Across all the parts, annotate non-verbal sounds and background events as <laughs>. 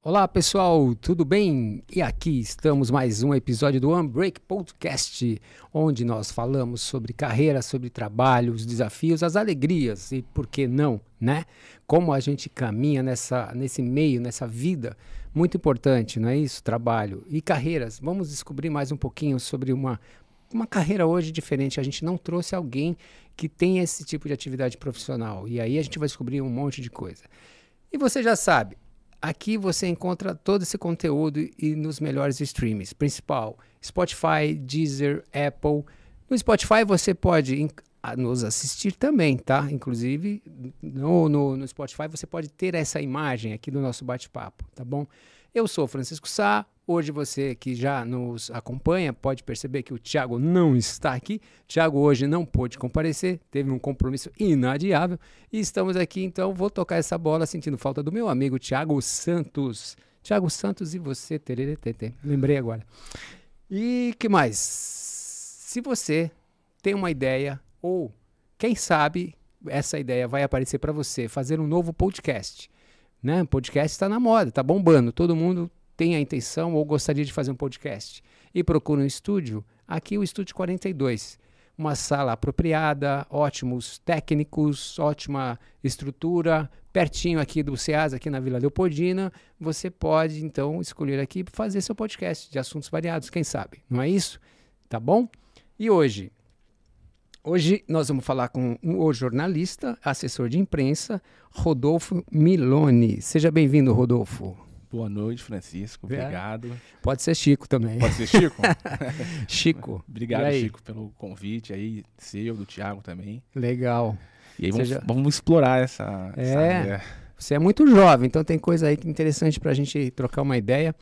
Olá pessoal, tudo bem? E aqui estamos mais um episódio do Unbreak Podcast, onde nós falamos sobre carreira, sobre trabalho, os desafios, as alegrias e por que não, né? Como a gente caminha nessa, nesse meio, nessa vida muito importante, não é isso? Trabalho e carreiras. Vamos descobrir mais um pouquinho sobre uma, uma carreira hoje diferente. A gente não trouxe alguém que tem esse tipo de atividade profissional e aí a gente vai descobrir um monte de coisa. E você já sabe, Aqui você encontra todo esse conteúdo e nos melhores streams. Principal, Spotify, Deezer, Apple. No Spotify você pode nos assistir também, tá? Inclusive, no, no, no Spotify você pode ter essa imagem aqui do nosso bate-papo, tá bom? Eu sou Francisco Sá, Hoje você que já nos acompanha pode perceber que o Thiago não está aqui. Thiago hoje não pôde comparecer, teve um compromisso inadiável e estamos aqui então vou tocar essa bola sentindo falta do meu amigo Thiago Santos. Thiago Santos e você, tererê, lembrei agora. E que mais? Se você tem uma ideia ou quem sabe essa ideia vai aparecer para você fazer um novo podcast, né? Podcast está na moda, está bombando, todo mundo tem a intenção ou gostaria de fazer um podcast e procura um estúdio, aqui o Estúdio 42. Uma sala apropriada, ótimos técnicos, ótima estrutura, pertinho aqui do SEAS, aqui na Vila Leopoldina. Você pode, então, escolher aqui fazer seu podcast de assuntos variados, quem sabe, não é isso? Tá bom? E hoje, Hoje nós vamos falar com o jornalista, assessor de imprensa, Rodolfo Milone. Seja bem-vindo, Rodolfo. Boa noite, Francisco. É. Obrigado. Pode ser Chico também. Pode ser Chico? <laughs> Chico. Obrigado, Chico, pelo convite aí, seu, do Thiago também. Legal. E aí vamos, vamos explorar essa, é. Essa você é muito jovem, então tem coisa aí interessante para a gente trocar uma ideia.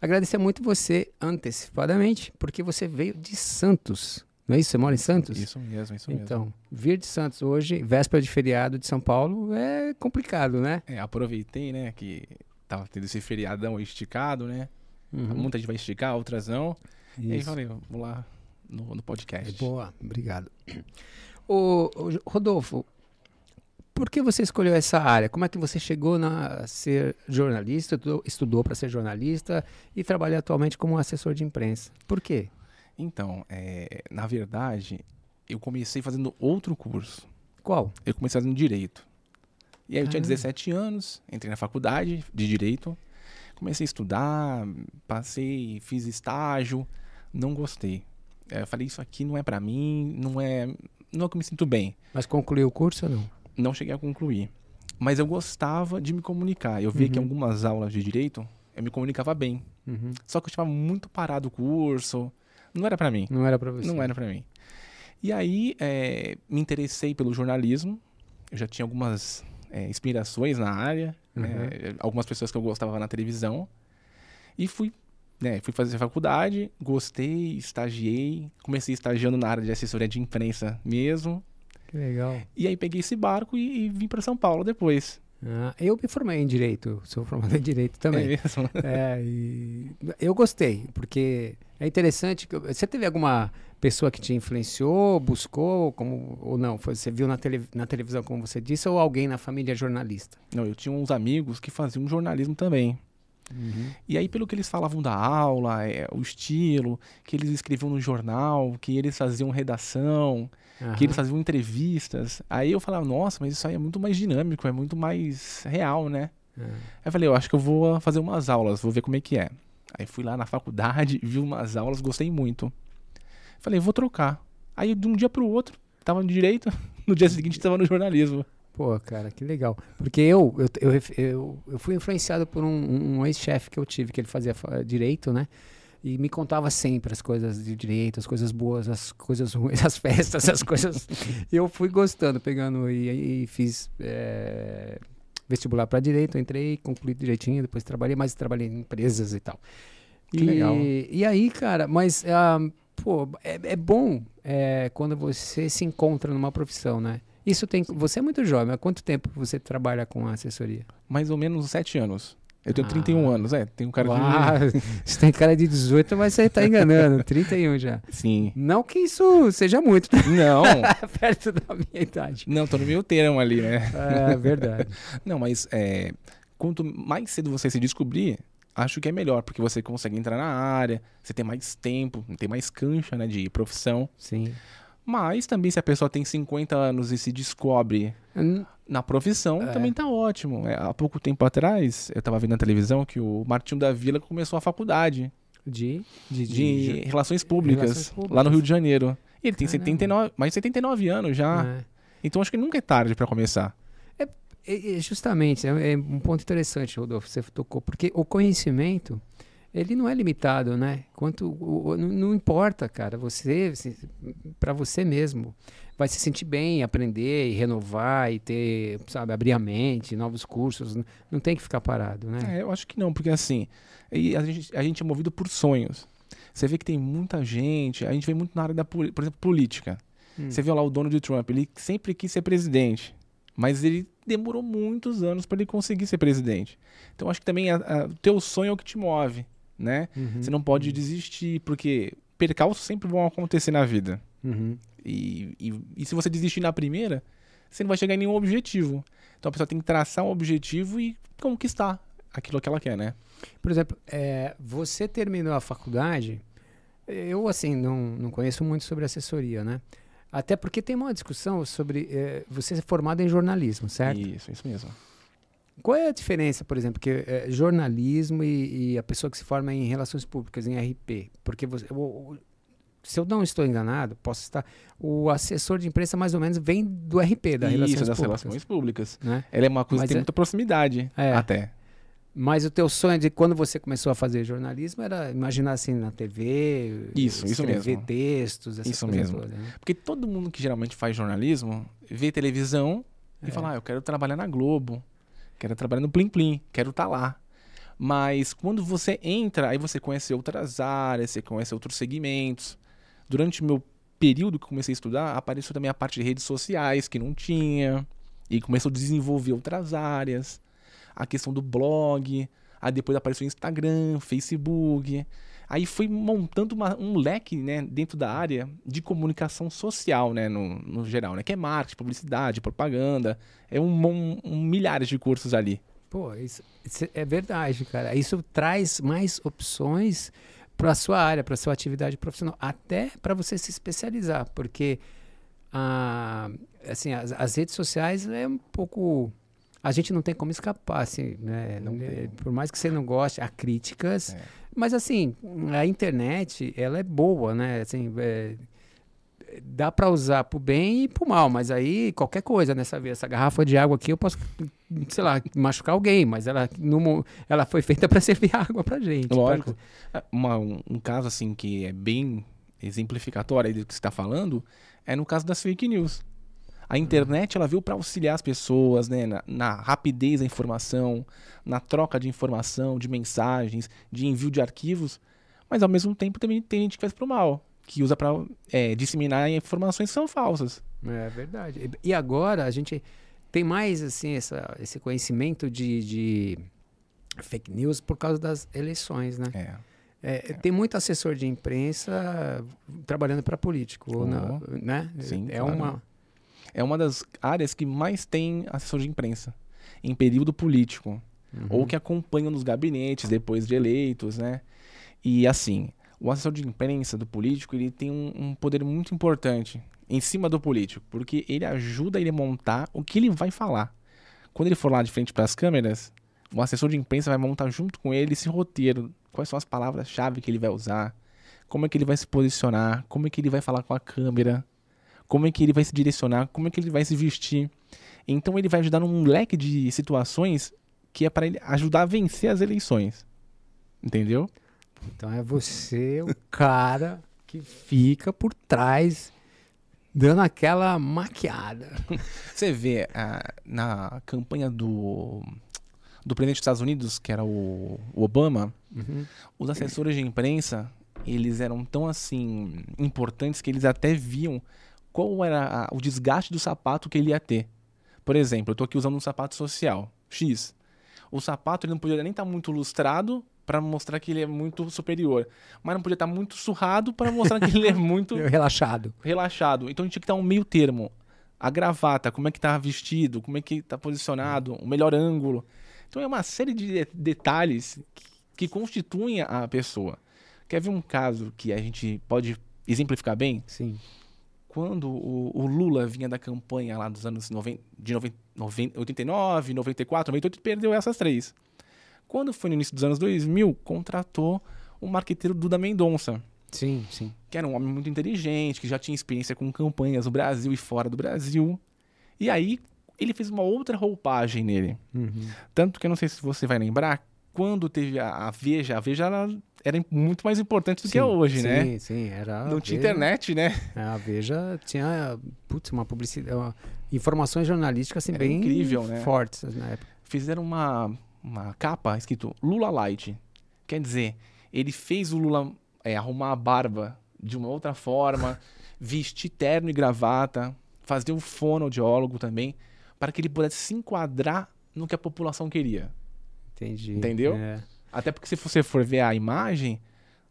Agradecer muito você antecipadamente, porque você veio de Santos. Não é isso? Você mora em Santos? Isso mesmo, isso mesmo. Então, vir de Santos hoje, véspera de feriado de São Paulo, é complicado, né? É, aproveitei, né, que tava tendo esse feriadão esticado, né? Uhum. Muita gente vai esticar, outras não. Isso. E aí falei, vamos lá no, no podcast. Boa, obrigado. O, o, Rodolfo, por que você escolheu essa área? Como é que você chegou a ser jornalista, estudou para ser jornalista e trabalha atualmente como assessor de imprensa? Por quê? Então, é, na verdade, eu comecei fazendo outro curso. Qual? Eu comecei fazendo direito. E aí eu tinha 17 anos, entrei na faculdade de Direito, comecei a estudar, passei, fiz estágio, não gostei. Eu falei, isso aqui não é para mim, não é, não é que eu me sinto bem. Mas concluiu o curso ou não? Não cheguei a concluir. Mas eu gostava de me comunicar. Eu via uhum. que em algumas aulas de Direito, eu me comunicava bem. Uhum. Só que eu estava muito parado o curso, não era para mim. Não era para você. Não era para mim. E aí, é, me interessei pelo jornalismo. Eu já tinha algumas é, inspirações na área, uhum. é, algumas pessoas que eu gostava na televisão. E fui, né, fui fazer faculdade, gostei, estagiei, comecei estagiando na área de assessoria de imprensa mesmo. Que legal. E aí peguei esse barco e, e vim para São Paulo depois. Ah, eu me formei em Direito, sou formado em Direito também. É mesmo? É, eu gostei, porque é interessante. Que, você teve alguma pessoa que te influenciou, buscou, como, ou não? Você viu na, tele, na televisão, como você disse, ou alguém na família jornalista? Não, eu tinha uns amigos que faziam jornalismo também. Uhum. E aí, pelo que eles falavam da aula, é, o estilo, que eles escreviam no jornal, que eles faziam redação, uhum. que eles faziam entrevistas, aí eu falava, nossa, mas isso aí é muito mais dinâmico, é muito mais real, né? Uhum. Aí eu falei, eu acho que eu vou fazer umas aulas, vou ver como é que é. Aí fui lá na faculdade, <laughs> vi umas aulas, gostei muito. Falei, vou trocar. Aí de um dia pro outro, tava no direito, <laughs> no dia seguinte tava no jornalismo. Pô, cara, que legal. Porque eu, eu, eu, eu, eu fui influenciado por um, um ex-chefe que eu tive, que ele fazia direito, né? E me contava sempre as coisas de direito, as coisas boas, as coisas ruins, <laughs> as festas, as coisas. eu fui gostando, pegando e, e fiz é, vestibular para direito, entrei, concluí direitinho, depois trabalhei, mas trabalhei em empresas e tal. Que e, legal. E aí, cara, mas. Uh, pô, é, é bom é, quando você se encontra numa profissão, né? Isso tem. Você é muito jovem, há quanto tempo você trabalha com a assessoria? Mais ou menos sete anos. Eu tenho ah. 31 anos, é. Tem um cara Uau, de. <laughs> <laughs> Você tem cara de 18, mas você tá enganando. 31 já. Sim. Não que isso seja muito. Não. <laughs> Perto da minha idade. Não, tô no meio termo ali, né? É verdade. Não, mas é, quanto mais cedo você se descobrir, acho que é melhor, porque você consegue entrar na área, você tem mais tempo, tem mais cancha, né, de profissão. Sim. Mas também se a pessoa tem 50 anos e se descobre hum. Na profissão, é. também tá ótimo. É, há pouco tempo atrás, eu tava vendo na televisão que o Martinho da Vila começou a faculdade de, de, de, de relações, públicas, relações, públicas, lá no Rio de Janeiro. E ele tem 79, mais de 79 anos já. É. Então acho que nunca é tarde para começar. É, é, justamente, é, é, um ponto interessante, Rodolfo, você tocou, porque o conhecimento ele não é limitado, né? Quanto o, o, não, importa, cara. Você, para você mesmo, vai se sentir bem, aprender e renovar e ter, sabe, abrir a mente, novos cursos. Não, tem que ficar parado, né? É, eu acho que não, porque assim, a gente, a gente é movido por sonhos. Você vê que tem muita gente, a gente vê muito na área da, por exemplo, política. Hum. Você vê lá o dono de Trump, ele sempre quis ser presidente, mas ele demorou muitos anos para ele conseguir ser presidente. Então acho que também o teu sonho é o que te move né? Uhum. Você não pode desistir, porque percalços sempre vão acontecer na vida. Uhum. E, e, e, se você desistir na primeira, você não vai chegar em nenhum objetivo. Então a pessoa tem que traçar um objetivo e conquistar aquilo que ela quer, né? Por exemplo, é, você terminou a faculdade, eu assim, não, não conheço muito sobre assessoria, né? Até porque tem uma discussão sobre é, você ser formado em jornalismo, certo? Isso, isso mesmo. Qual é a diferença, por exemplo, que é, jornalismo e, e, a pessoa que se forma em relações públicas, em RP? Porque você, o, o, se eu não estou enganado, posso estar. O assessor de imprensa mais ou menos vem do RP, da Isso, relações das públicas. relações públicas. Né? Ela é uma coisa Mas que tem é, muita proximidade é, até. Mas o teu sonho de quando você começou a fazer jornalismo era imaginar assim na TV, isso, isso mesmo. textos, essas isso mesmo. Todas, né? Porque todo mundo que geralmente faz jornalismo vê televisão é. e fala: ah, eu quero trabalhar na Globo, quero trabalhar no Plim Plim, quero estar tá lá. Mas quando você entra, aí você conhece outras áreas, você conhece outros segmentos. Durante meu período que comecei a estudar, apareceu também a parte de redes sociais, que não tinha. E começou a desenvolver outras áreas. A questão do blog. Aí depois apareceu o Instagram, Facebook. Aí foi montando uma, um leque, né, dentro da área de comunicação social, né, no, no geral, né, que é marketing, publicidade, propaganda, é um, um, um milhares de cursos ali. Pô, isso, isso, é verdade, cara. Isso traz mais opções para a sua área, para sua atividade profissional, até para você se especializar, porque a, assim, as, as redes sociais é um pouco a gente não tem como escapar, assim, né? É, por mais que você não goste, há críticas. É. Mas, assim, a internet, ela é boa, né? Assim, é, dá para usar pro bem e pro mal, mas aí qualquer coisa nessa vez, essa garrafa de água aqui eu posso, sei lá, machucar alguém, mas ela, no, ela foi feita para <laughs> servir água pra gente. Lógico. Pra... Uma, um, um, caso assim que é bem exemplificatório do que você está falando é no caso das fake news. A internet ela veio para auxiliar as pessoas, né, na, na, rapidez da informação, na troca de informação, de mensagens, de envio de arquivos, mas ao mesmo tempo também tem gente que faz pro mal, que usa para é, disseminar informações que são falsas. É verdade. E agora a gente tem mais assim essa, esse conhecimento de, de fake news por causa das eleições, né? É. É. Tem muito assessor de imprensa trabalhando para político, oh, não, né? Sim, é claro. uma é uma das áreas que mais tem assessor de imprensa em período político uhum. ou que acompanham nos gabinetes depois de eleitos, né? E assim, o assessor de imprensa do político ele tem um, um poder muito importante em cima do político, porque ele ajuda ele a montar o que ele vai falar. Quando ele for lá de frente para as câmeras, o assessor de imprensa vai montar junto com ele esse roteiro, quais são as palavras-chave que ele vai usar, como é que ele vai se posicionar, como é que ele vai falar com a câmera, como é que ele vai se direcionar, como é que ele vai se vestir. Então ele vai ajudar num leque de situações que é para ele ajudar a vencer as eleições. Entendeu? Então é você o cara que fica por trás dando aquela maquiada. <laughs> Você vê na campanha do do presidente dos Estados Unidos, que era o, o Obama, uhum. os assessores de imprensa, eles eram tão assim importantes que eles até viam qual era a, o desgaste do sapato que ele ia ter. Por exemplo, eu estou aqui usando um sapato social, X. O sapato ele não podia nem estar tá muito lustrado para mostrar que ele é muito superior, mas não podia estar tá muito surrado para mostrar que ele é <laughs> muito relaxado. Relaxado. Então a gente tinha que dar um meio termo. A gravata, como é que tá vestido, como é que tá posicionado, o melhor ângulo. Então é uma série de detalhes que, que constituem a pessoa. Quer ver um caso que a gente pode exemplificar bem? Sim. Quando o, o Lula vinha da campanha lá dos anos 90, de 90, 90, 89, 94, 98, perdeu essas três. Quando foi no início dos anos 2000, contratou o marqueteiro Duda Mendonça. Sim, sim. Que era um homem muito inteligente, que já tinha experiência com campanhas no Brasil e fora do Brasil. E aí ele fez uma outra roupagem nele. Uhum. Tanto que eu não sei se você vai lembrar, quando teve a, a Veja, a Veja era, era muito mais importante do sim, que é hoje, sim, né? Sim, sim. Era não tinha Veja, internet, né? A Veja tinha, putz, uma publicidade, uma, informações jornalísticas assim, Era bem incrível, né? fortes na época. Fizeram uma, uma capa escrito Lula Light. Quer dizer, ele fez o Lula é, arrumar a barba de uma outra forma, <laughs> vestir terno e gravata, fazer o fonoaudiólogo também, para que ele pudesse se enquadrar no que a população queria. Entendi. Entendeu? É. Até porque se você for ver a imagem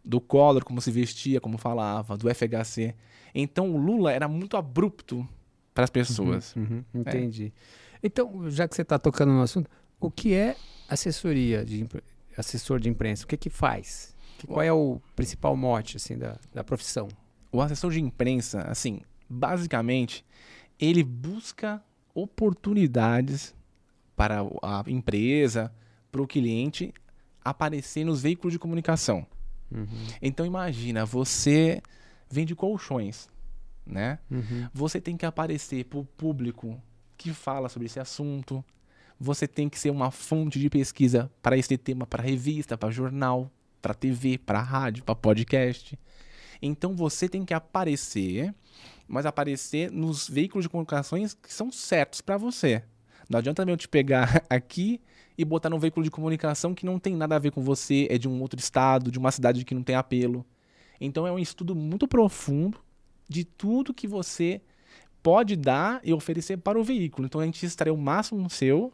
do Collor, como se vestia, como falava, do FHC, então o Lula era muito abrupto para as pessoas. Uhum, entendi. Então, já que você está tocando no assunto, o que é assessoria de assessor de imprensa? O que que faz? Que- Qual é o principal mote assim da, da profissão? O assessor de imprensa, assim, basicamente, ele busca oportunidades para a empresa, para o cliente aparecer nos veículos de comunicação. Uhum. Então imagina, você vende colchões, né? Uhum. Você tem que aparecer para o público que fala sobre esse assunto. Você tem que ser uma fonte de pesquisa para esse tema, para revista, para jornal, para TV, para rádio, para podcast. Então você tem que aparecer, mas aparecer nos veículos de comunicações que são certos para você. Não adianta eu te pegar <laughs> aqui e botar num veículo de comunicação que não tem nada a ver com você, é de um outro estado, de uma cidade que não tem apelo. Então é um estudo muito profundo de tudo que você pode dar e oferecer para o veículo. Então a gente extrai o máximo seu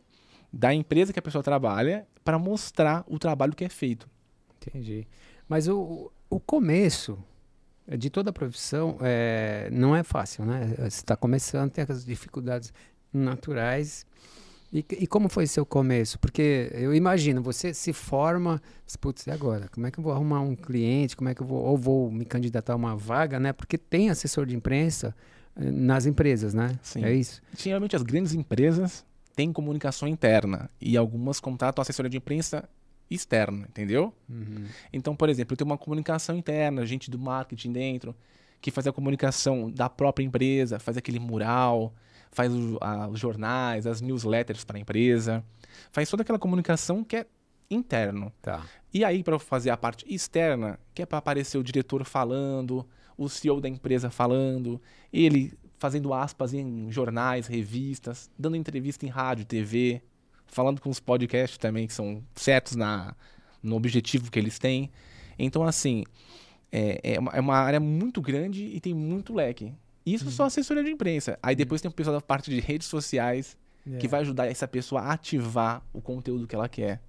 da empresa que a pessoa trabalha para mostrar o trabalho que é feito. Entendi. Mas o, o começo de toda a profissão é, não é fácil, né? Você está começando, tem as dificuldades naturais. E, e como foi seu começo? Porque eu imagino, você se forma, putz, e agora? Como é que eu vou arrumar um cliente? Como é que eu vou, ou vou me candidatar a uma vaga, né? Porque tem assessor de imprensa eh, nas empresas, né? Sim. É isso? Geralmente as grandes empresas têm comunicação interna e algumas contratam assessoria de imprensa externa, entendeu? Uhum. Então, por exemplo, eu tenho uma comunicação interna, gente do marketing dentro, que faz a comunicação da própria empresa, faz aquele mural, faz o- a- os jornais, as newsletters para a empresa, faz toda aquela comunicação que é interno. Tá. E aí, para fazer a parte externa, que é para aparecer o diretor falando, o CEO da empresa falando, ele fazendo aspas em jornais, revistas, dando entrevista em rádio, TV, falando com os podcasts também, que são certos na, no objetivo que eles têm. Então, assim, é, é, uma, é uma área muito grande e tem muito leque. Isso só assessoria de imprensa. Aí depois tem o pessoal da parte de redes sociais, que É. vai ajudar essa pessoa a ativar o conteúdo que ela quer.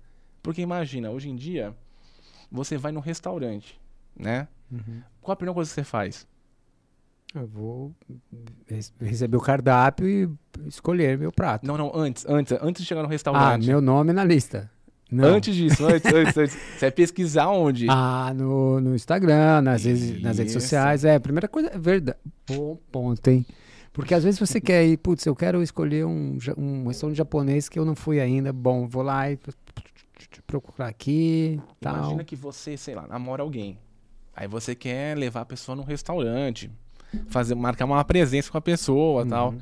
Porque imagina, hoje em dia, você vai num restaurante, né? Uhum. Qual a primeira coisa que você faz? Eu vou receber o cardápio e escolher meu prato. Não, não, antes, antes, antes de chegar no ah, restaurante. meu nome na lista. Não. Antes disso, antes, antes, antes. <laughs> Você vai pesquisar onde? Ah, no, no Instagram, nas, redes, nas redes sociais. É, a primeira coisa é verdade. Bom ponto, hein? Porque às vezes você <laughs> quer ir, putz, eu quero escolher um, um restaurante japonês que eu não fui ainda. Bom, vou lá e procurar aqui tal. Imagina que você, sei lá, namora alguém. Aí você quer levar a pessoa num restaurante, fazer, marcar uma presença com a pessoa Uhum. tal.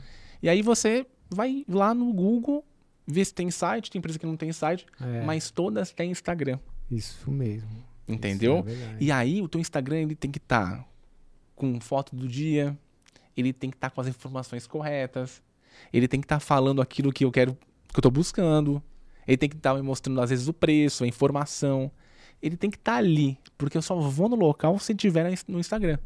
E aí você vai lá no Google, ver se tem site, tem empresa que não tem site, É, mas todas têm Instagram. Isso mesmo. Entendeu? Isso é. E aí o teu Instagram ele tem que estar com foto do dia, ele tem que estar com as informações corretas, ele tem que estar falando aquilo que eu quero, que eu tô buscando, ele tem que estar me mostrando às vezes o preço, a informação. Ele tem que estar ali, porque eu só vou no local se tiver no Instagram.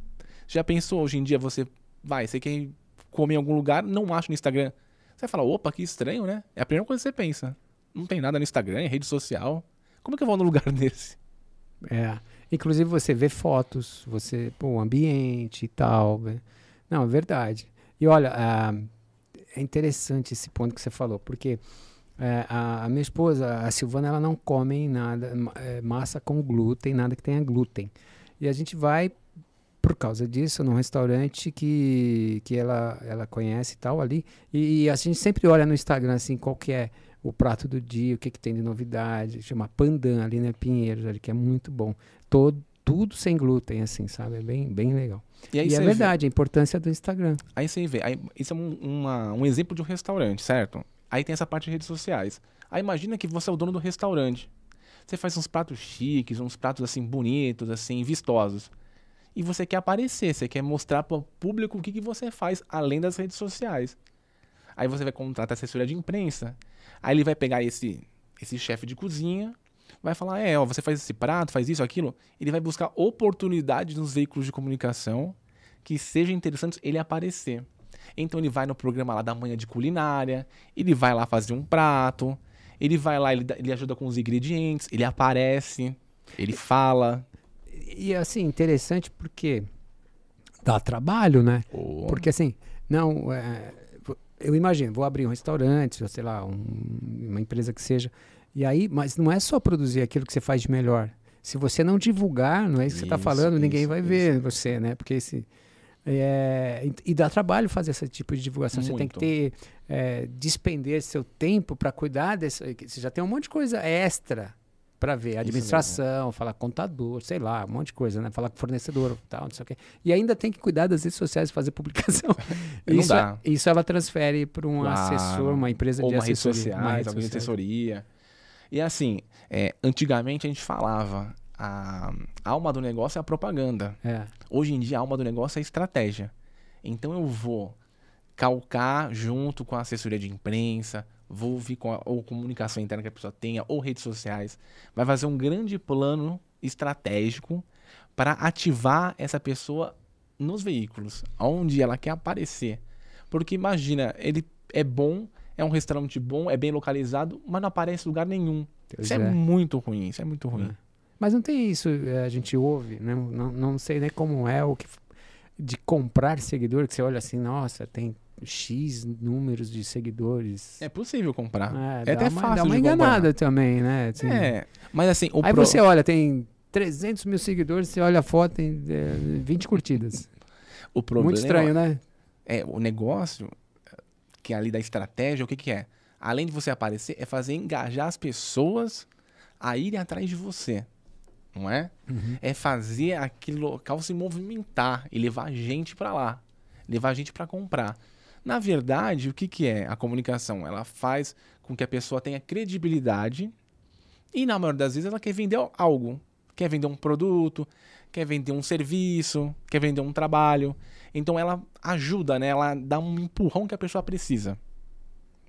Já pensou hoje em dia você vai, você quer comer em algum lugar, não acha no Instagram. Você fala, opa, que estranho, né? É a primeira coisa que você pensa. Não tem nada no Instagram, em rede social. Como é que eu vou num lugar <laughs> desse? É. Inclusive você vê fotos, você, pô, o ambiente e tal. né? Não, é verdade. E olha, ah, é interessante esse ponto que você falou, porque É, a, a, minha esposa, a Silvana, ela não come nada, é, massa com glúten, nada que tenha glúten. E a gente vai, por causa disso, num restaurante que, que ela, ela conhece e tal ali. E, e a gente sempre olha no Instagram, assim, qual que é o prato do dia, o que, que tem de novidade. Chama Pandan ali, né? Pinheiros, ali, que é muito bom. Todo, tudo sem glúten, assim, sabe? É bem, bem legal. E, e é verdade, vê. a importância do Instagram. Aí você vê, aí, isso é um, uma, um exemplo de um restaurante, certo? Aí tem essa parte de redes sociais. Aí imagina que você é o dono do restaurante. Você faz uns pratos chiques, uns pratos assim bonitos, assim, vistosos. E você quer aparecer, você quer mostrar para o público o que, que você faz além das redes sociais. Aí você vai contratar assessoria de imprensa. Aí ele vai pegar esse esse chefe de cozinha, vai falar: "É, ó, você faz esse prato, faz isso, aquilo". Ele vai buscar oportunidades nos veículos de comunicação que sejam interessantes ele aparecer. Então ele vai no programa lá da manhã de culinária, ele vai lá fazer um prato, ele vai lá, ele, ele ajuda com os ingredientes, ele aparece, ele fala. E assim, interessante porque dá trabalho, né? Oh. Porque assim, não. É, eu imagino, vou abrir um restaurante, sei lá, um, uma empresa que seja. E aí, mas não é só produzir aquilo que você faz de melhor. Se você não divulgar, não é isso que você está falando, isso, ninguém vai isso. ver você, né? Porque esse. É, e, e, dá trabalho fazer esse tipo de divulgação. Muito. Você tem que ter, é, despender seu tempo para cuidar desse. Você já tem um monte de coisa extra para ver. Administração, falar contador, sei lá, um monte de coisa, né? Falar com fornecedor tal, não sei o quê. E ainda tem que cuidar das redes sociais, fazer publicação. <laughs> isso, dá. isso ela transfere para um claro. assessor, uma empresa Ou de uma assessoria. Rede sociais, alguém de assessoria. E assim, é, antigamente a gente falava a alma do negócio é a propaganda. É. Hoje em dia, a alma do negócio é a estratégia. Então eu vou calcar junto com a assessoria de imprensa, vou vir com a ou comunicação interna que a pessoa tenha, ou redes sociais. Vai fazer um grande plano estratégico para ativar essa pessoa nos veículos, onde ela quer aparecer. Porque imagina, ele é bom, é um restaurante bom, é bem localizado, mas não aparece em lugar nenhum. Deus isso é. é. muito ruim, isso é muito ruim. É. Mas não tem isso, eh, a gente ouve, né? não, não sei nem como é o que de comprar seguidor, que você olha assim, nossa, tem X números de seguidores. É possível comprar. É, é até uma, fácil. Dá uma enganada comprar. também, né? Assim, é, mas assim. aí pro... você olha, tem 300 mil seguidores, você olha a foto, tem é, 20 curtidas. o problema. Muito estranho, né? É, o negócio, que é ali da estratégia, o que, que é? Além de você aparecer, é fazer engajar as pessoas a irem atrás de você não é? Uhum. É fazer aquele local se movimentar e levar gente para lá, levar gente para comprar. Na verdade, o que, que é a comunicação? Ela faz com que a pessoa tenha credibilidade e, na maioria das vezes, ela quer vender algo. Quer vender um produto, quer vender um serviço, quer vender um trabalho. Então, ela ajuda, né? Ela dá um empurrão que a pessoa precisa.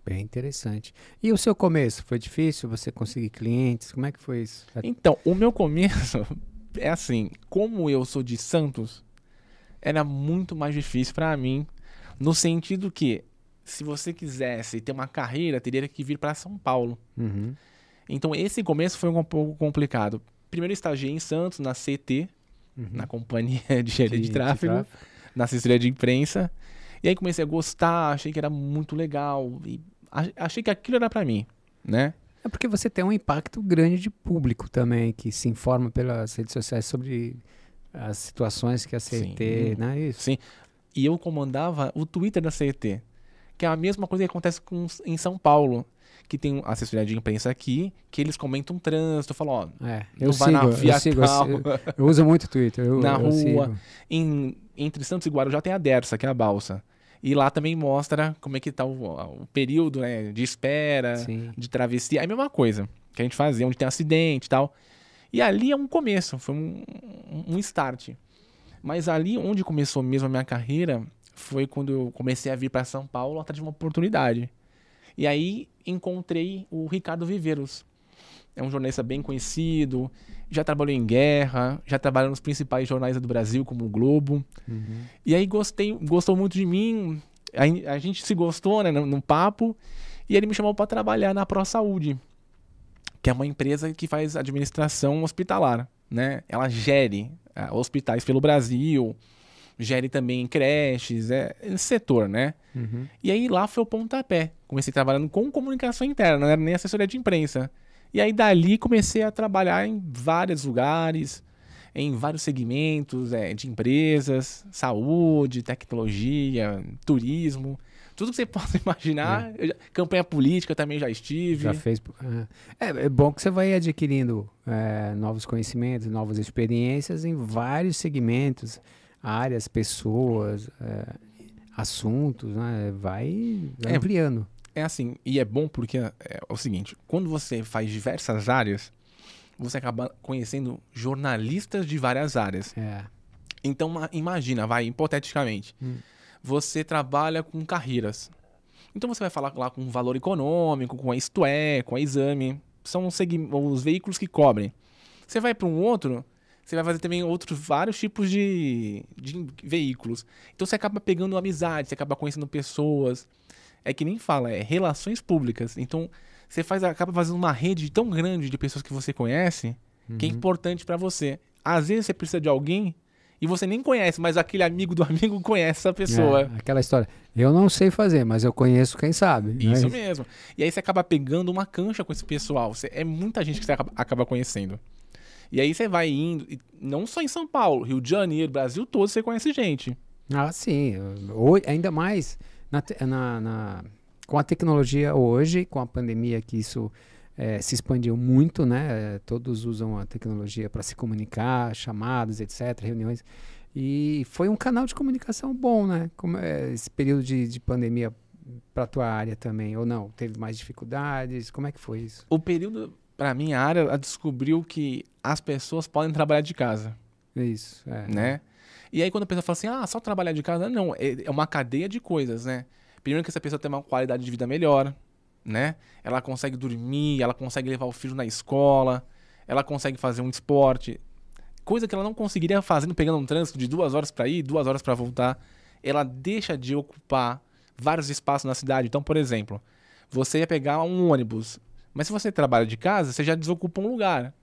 Bem interessante. E o seu começo? Foi difícil você conseguir clientes? Como é que foi isso? Então, o meu começo <laughs> é assim, como eu sou de Santos, era muito mais difícil para mim, no sentido que se você quisesse ter uma carreira, teria que vir para São Paulo. Uhum. Então, esse começo foi um pouco complicado. Primeiro, estagiei em Santos, na CT, uhum. na Companhia <laughs> de Gerência de, de, tráfego, de Tráfego, na assessoria de imprensa. E aí comecei a gostar, achei que era muito legal. E achei que aquilo era para mim, né? É porque você tem um impacto grande de público também, que se informa pelas redes sociais sobre as situações que a CET, Sim. né? Isso. Sim. E eu comandava o Twitter da CET, que é a mesma coisa que acontece com, em São Paulo. Que tem assessoria de imprensa aqui, que eles comentam trânsito, falam, ó, é, eu sigo, na via eu, sigo, eu, eu, uso muito Twitter. Eu, na rua. Em, entre Santos e Guarujá tem a Dersa, que é a balsa. E lá também mostra como é que tá o, o período né, de espera, Sim. de travessia. É a mesma coisa que a gente fazia, onde tem acidente e tal. E ali é um começo, foi um, um start. Mas ali onde começou mesmo a minha carreira foi quando eu comecei a vir para São Paulo atrás de uma oportunidade. E aí encontrei o Ricardo Viveiros. É um jornalista bem conhecido, já trabalhou em guerra, já trabalhou nos principais jornais do Brasil, como o Globo. Uhum. E aí gostei, gostou muito de mim, a, a gente se gostou né, no, no papo, e ele me chamou para trabalhar na Pro Saúde, que é uma empresa que faz administração hospitalar. Né? Ela gere uh, hospitais pelo Brasil, gere também creches, é esse setor, né? Uhum. E aí lá foi o pontapé. Comecei trabalhando com comunicação interna, não era nem assessoria de imprensa. E aí dali comecei a trabalhar em vários lugares, em vários segmentos é, de empresas, saúde, tecnologia, turismo. Tudo que você <laughs> possa imaginar. É. Já, campanha política também já estive. Já fez. É, é bom que você vai adquirindo é, novos conhecimentos, novas experiências em vários segmentos, áreas, pessoas, é, assuntos, né? Vai É, ampliando. É assim, e é bom porque é, é o seguinte: quando você faz diversas áreas, você acaba conhecendo jornalistas de várias áreas. É. Então, ma- imagina, vai, hipoteticamente, Hum. Você trabalha com carreiras. Então, você vai falar lá com valor econômico, com a Isto É, com a Exame. São os, os veículos que cobrem. Você vai para um outro, você vai fazer também outros vários tipos de, de veículos. Então, você acaba pegando amizade, você acaba conhecendo pessoas. É que nem fala, é relações públicas. Então, você faz, acaba fazendo uma rede tão grande de pessoas que você conhece que é importante para você. Às vezes você precisa de alguém e você nem conhece, mas aquele amigo do <laughs> amigo conhece essa pessoa. É, aquela história. Eu não sei fazer, mas eu conheço quem sabe. não é Isso mesmo. E aí você acaba pegando uma cancha com esse pessoal. Você- é muita gente que você acaba, acaba conhecendo. E aí você vai indo, não só em São Paulo, Rio de Janeiro, Brasil todo, você conhece gente. Ah, sim. Hoje, ainda mais na na- na- com a tecnologia hoje, com a pandemia, que isso eh, se expandiu muito, né? Eh, Todos usam a tecnologia para se comunicar, chamadas, etc., reuniões. E foi um canal de comunicação bom, né? Como, eh, esse período de, de pandemia para tua área também, ou não? Teve mais dificuldades? Como é que foi isso? O período, pra minha área, ela descobriu que as pessoas podem trabalhar de casa, Isso, é. né? E aí quando a pessoa fala assim, ah, só trabalhar de casa, não, é é uma cadeia de coisas, né? Primeiro que essa pessoa tem uma qualidade de vida melhor, né? Ela consegue dormir, ela consegue levar o filho na escola, ela consegue fazer um esporte, coisa que ela não conseguiria fazendo pegando um trânsito de duas horas para ir, duas horas para voltar. Ela deixa de ocupar vários espaços na cidade. Então, por exemplo, você ia pegar um ônibus, mas se você trabalha de casa, você já desocupa um lugar.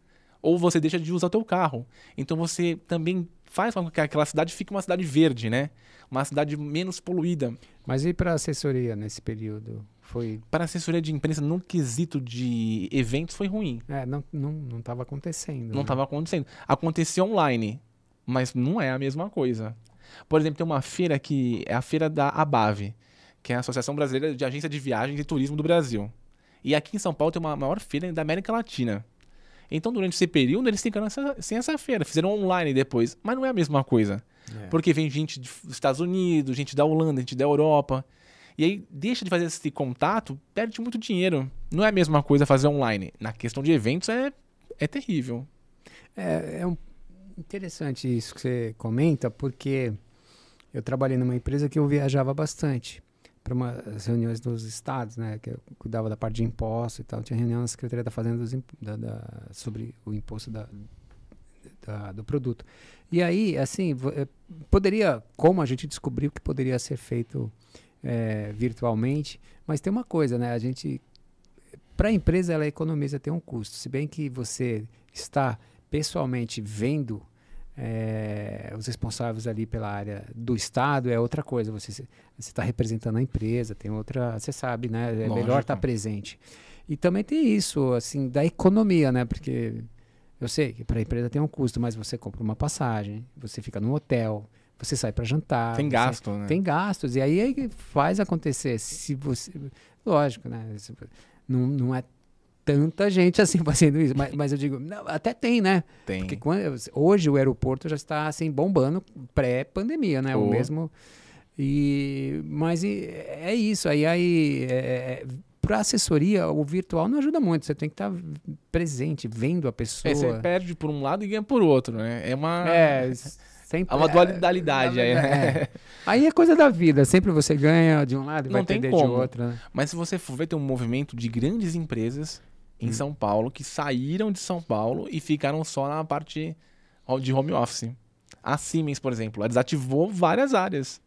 Ou você deixa de usar o teu carro. Então você também faz com que aquela cidade fique uma cidade verde, né? Uma cidade menos poluída. Mas e para assessoria nesse período? Foi. Para a assessoria de imprensa, no quesito de eventos, foi ruim. É, não estava não, não tava acontecendo. Não né? estava acontecendo. Acontecia online, mas não é a mesma coisa. Por exemplo, tem uma feira que é a feira da ABAV, que é a Associação Brasileira de Agência de Viagens e Turismo do Brasil. E aqui em São Paulo tem uma maior feira da América Latina. Então, durante esse período, eles ficaram sem essa feira. Fizeram online depois, mas não é a mesma coisa. É. Porque vem gente dos Estados Unidos, gente da Holanda, gente da Europa. E aí deixa de fazer esse contato, perde muito dinheiro. Não é a mesma coisa fazer online. Na questão de eventos é, é terrível. É, é um- interessante isso que você comenta, porque eu trabalhei numa empresa que eu viajava bastante para umas reuniões dos estados, né? Que eu cuidava da parte de imposto e tal. Tinha reunião na Secretaria da Fazenda dos da- da- sobre o imposto da, da- do produto. E aí, assim, eh, poderia, como a gente descobriu que poderia ser feito eh, virtualmente, mas tem uma coisa, né? A gente, para a empresa, ela economiza, tem um custo. Se bem que você está pessoalmente vendo eh, os responsáveis ali pela área do Estado, é outra coisa. Você está representando a empresa, tem outra. Você sabe, né? É melhor Lógico. estar presente. E também tem isso, assim, da economia, né? Porque eu sei que para a empresa tem um custo, mas você compra uma passagem, você fica num hotel, você sai para jantar. Tem gasto, né? Tem gastos. E aí é que faz acontecer. Se você. Lógico, né? Não, não é tanta gente assim <laughs> fazendo isso. Mas, mas eu digo, não, até tem, né? Tem. Porque quando- hoje o aeroporto já está assim bombando pré-pandemia, né? O Oh. mesmo. E, mas e- é isso. Aí, aí para assessoria, o virtual não ajuda muito. Você tem que estar presente, vendo a pessoa. É, você perde por um lado e ganha por outro, né? É uma, É, <laughs> sempre. é uma dualidade aí, né? é. Aí é coisa da vida. Sempre você ganha de um lado e vai perder de como. outro. Né? Mas se você for ver, tem um movimento de grandes empresas em Hum. São Paulo que saíram de São Paulo e ficaram só na parte de home office. A Siemens, por exemplo, ela desativou várias áreas.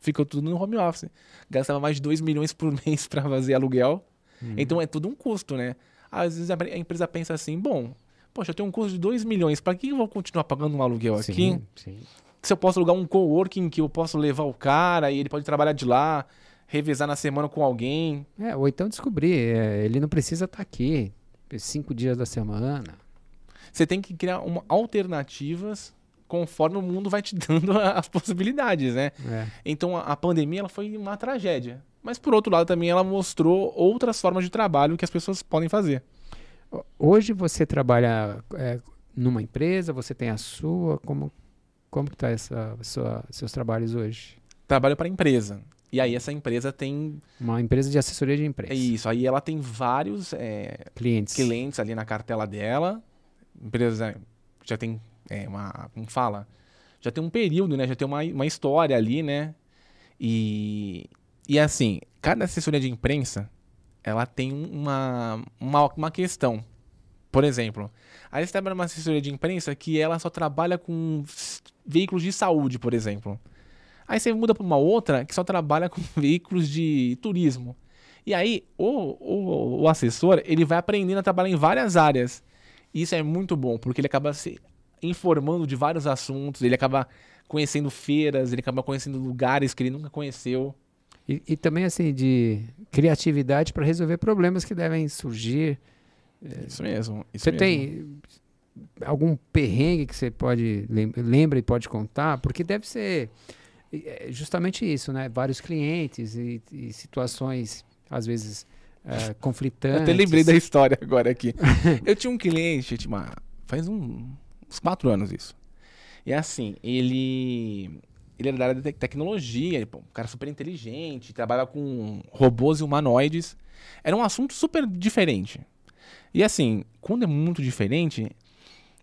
Ficou tudo no home office. Gastava mais de 2 milhões por <laughs> mês para fazer aluguel. Hum. Então é tudo um custo, né? Às vezes a empresa pensa assim, bom, poxa, eu tenho um custo de 2 milhões, para que eu vou continuar pagando um aluguel aqui? Sim, sim. se eu posso alugar um coworking que eu posso levar o cara e ele pode trabalhar de lá, revezar na semana com alguém. É, ou então descobrir, é, ele não precisa estar tá aqui cinco dias da semana. Você tem que criar uma, alternativas conforme o mundo vai te dando as possibilidades, né? É. Então a, a pandemia ela foi uma tragédia. Mas por outro lado também ela mostrou outras formas de trabalho que as pessoas podem fazer. Hoje você trabalha é, numa empresa, você tem a sua, como como que tá essa sua, seus trabalhos hoje? Trabalho para empresa. E aí essa empresa tem uma empresa de assessoria de imprensa. É isso. Aí ela tem vários é, clientes clientes ali na cartela dela. Empresa já tem é, uma como fala já tem um período, né? Já tem uma, uma história ali, né? E e assim cada assessoria de imprensa ela tem uma uma, uma questão. Por exemplo, aí você trabalha numa assessoria de imprensa que ela só trabalha com veículos de saúde, por exemplo. Aí você muda para uma outra que só trabalha com <laughs> veículos de turismo. E aí o, o, o, assessor ele vai aprendendo a trabalhar em várias áreas. Isso é muito bom, porque ele acaba se informando de vários assuntos, ele acaba conhecendo feiras, ele acaba conhecendo lugares que ele nunca conheceu. E, e também assim de criatividade para resolver problemas que devem surgir. Isso mesmo. Isso você mesmo. tem algum perrengue que você pode lembra e pode contar? Porque deve ser é, justamente isso, né? Vários clientes e, e situações às vezes é, conflitantes. Eu até lembrei da <laughs> história agora aqui. eu tinha um cliente, tipo, faz um, uns quatro anos isso. E assim, ele ele era da área de tecnologia, um cara super inteligente, trabalha com robôs e humanoides. Era um assunto super diferente. E assim, quando é muito diferente,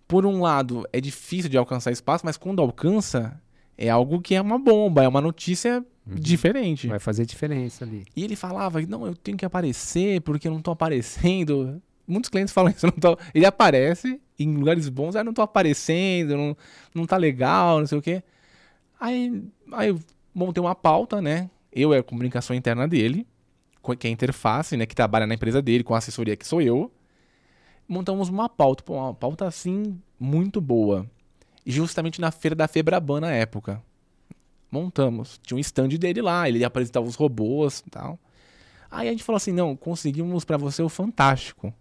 por um lado, é difícil de alcançar espaço, mas quando alcança, é algo que é uma bomba, é uma notícia uhum. diferente. Vai fazer diferença ali. E ele falava, não, eu tenho que aparecer porque eu não tô aparecendo. Muitos clientes falam isso, <laughs> não tô... ele aparece em lugares bons, ah, não tô aparecendo, não, não tá legal, não sei o quê. Aí, aí montei uma pauta, né? Eu é a comunicação interna dele, que é a interface, né? Que trabalha na empresa dele, com a assessoria que sou eu montamos uma pauta, uma pauta assim muito boa. Justamente na feira da Febraban na época. Montamos. Tinha um stand dele lá, ele apresentava os robôs e tal. Aí a gente falou assim: não, conseguimos para você o Fantástico.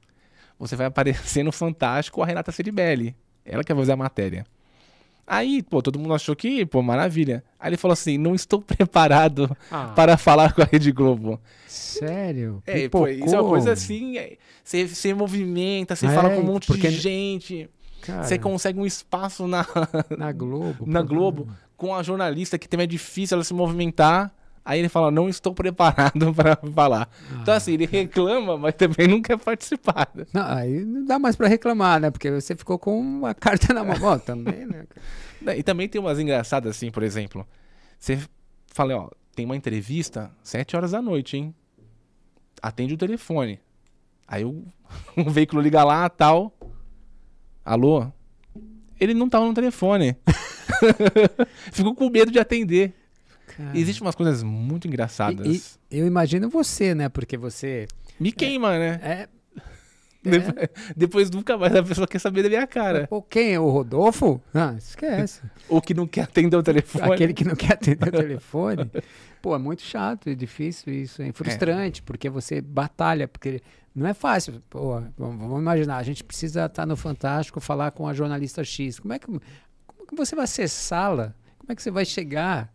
Você vai aparecer no Fantástico a Renata Ceribelli. Ela que vai fazer a matéria. Aí, pô, todo mundo achou que, pô, maravilha. Aí ele falou assim: não estou <laughs> preparado ah. para falar com a Rede Globo. Sério? É, pô, isso é uma coisa assim. É, você, você movimenta, você é, fala com um monte porque... de gente. Cara, você consegue um espaço na, na Globo. <laughs> na Globo, com a jornalista que também é difícil ela se movimentar. Aí ele fala, não estou preparado <laughs> para falar. Ah, então, assim, ele reclama, mas também não quer participar. Não, aí não dá mais para reclamar, né? Porque você ficou com uma <laughs> carta na mão também, né? E também tem umas engraçadas, assim, por exemplo. Você fala, ó, tem uma entrevista sete horas da noite, hein? Atende o telefone. Aí o, <laughs> o veículo liga lá, tal. Alô? Ele não tava no telefone. Ficou com medo de atender. Cara. Existem umas coisas muito engraçadas. E, e, eu imagino você, né? Porque você. Me queima, é, né? É. Depois, é. depois, nunca mais a pessoa quer saber da minha cara. Pô, quem? é O Rodolfo? Ah, esquece. o que não quer atender o telefone. Aquele que não quer atender o telefone. Pô, é muito chato, é difícil isso, é frustrante, é. porque você batalha, porque não é fácil. Pô, vamos imaginar, a gente precisa estar no Fantástico, falar com a jornalista X. Como é que, como que você vai acessá-la? Como é que você vai chegar?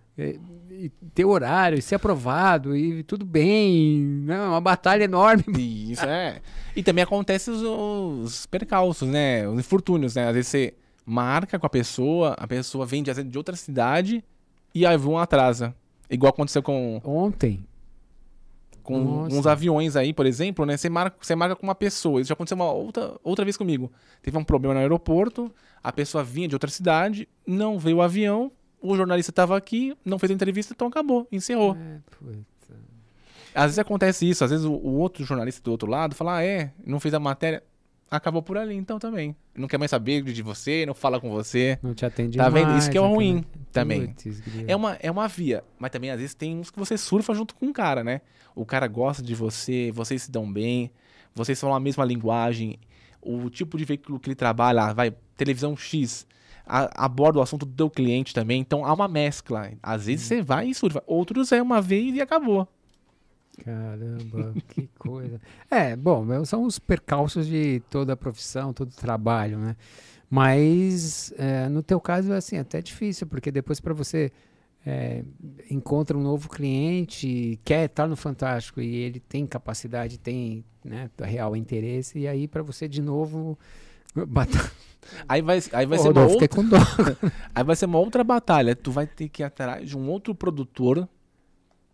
E ter horário, e ser aprovado, e tudo bem. Né? É uma batalha enorme. <laughs> Isso, é. E também acontece os, os percalços, né? Os infortúnios, né? Às vezes você marca com a pessoa, a pessoa vem de, de outra cidade e aí vão atrasa. Igual aconteceu com. Ontem. Com Nossa. uns aviões aí, por exemplo, né? Você marca, você marca com uma pessoa. Isso já aconteceu uma outra, outra vez comigo. Teve um problema no aeroporto, a pessoa vinha de outra cidade, não veio o avião, o jornalista estava aqui, não fez a entrevista, então acabou, encerrou. É, Às vezes acontece isso, às vezes o, o, outro jornalista do outro lado fala, ah, é, não fez a matéria. Acabou por ali, então também. Não quer mais saber de você, não fala com você. Não te atende Tá mais, vendo? Isso que é ruim também. Putz, é uma, é uma via. Mas também, às vezes, tem uns que você surfa junto com o cara, né? O cara gosta de você, vocês se dão bem, vocês falam a mesma linguagem, o tipo de veículo que ele trabalha, vai, televisão X a, aborda o assunto do teu cliente também. Então há uma mescla. Às vezes você vai e surfa. Outros é uma vez e acabou. Caramba, que <laughs> coisa. É, bom, são os percalços de toda a profissão, todo o trabalho, né? Mas é, no teu caso é assim, até difícil, porque depois para você é, encontra um novo cliente, quer estar no Fantástico e ele tem capacidade, tem né, real interesse, e aí para você de novo batalha. <laughs> Aí vai, aí vai ser uma outra... <laughs> aí vai ser uma outra batalha. Tu vai ter que ir atrás de um outro produtor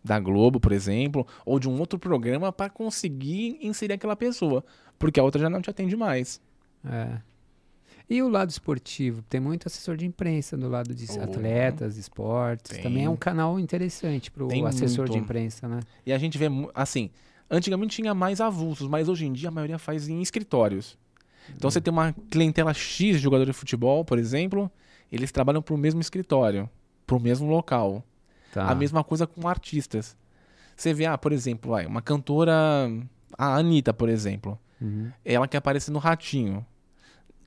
da Globo, por exemplo, ou de um outro programa para conseguir inserir aquela pessoa, porque a outra já não te atende mais. É. E o lado esportivo? Tem muito assessor de imprensa do lado de oh, atletas, esportes. Tem. Também é um canal interessante para o assessor muito. de imprensa, né? E a gente vê, assim, antigamente tinha mais avulsos, mas hoje em dia a maioria faz em escritórios. Então você tem uma clientela X de jogador de futebol, por exemplo, eles trabalham para o mesmo escritório, para o mesmo local. Tá. A mesma coisa com artistas. Você vê, ah, por exemplo, vai, uma cantora, a Anitta, por exemplo. Uhum. Ela quer aparecer no Ratinho.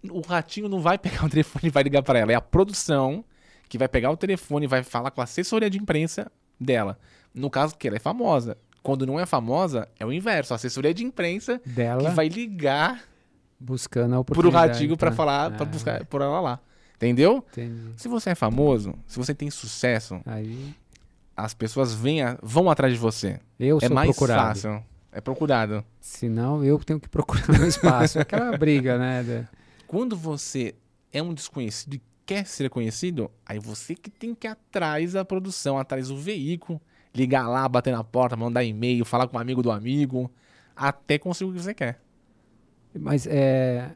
O Ratinho não vai <laughs> pegar o telefone e vai ligar para ela. É a produção que vai pegar o telefone e vai falar com a assessoria de imprensa dela. No caso que ela é famosa. Quando não é famosa, é o inverso. A assessoria de imprensa dela que vai ligar buscando a oportunidade. Pro Ratinho para falar, ah. para buscar por ela lá. Entendeu? Entendi. Se você é famoso, se você tem sucesso, Aí... as pessoas vêm a, vão atrás de você. Eu é sou mais procurado. fácil. É procurado. Senão eu tenho que procurar meu espaço. <laughs> Aquela briga, né? Quando você é um desconhecido e quer ser conhecido, aí você que tem que ir atrás da produção, atrás do veículo, ligar lá, bater na porta, mandar e-mail, falar com um amigo do amigo, até conseguir o que você quer. Mas é.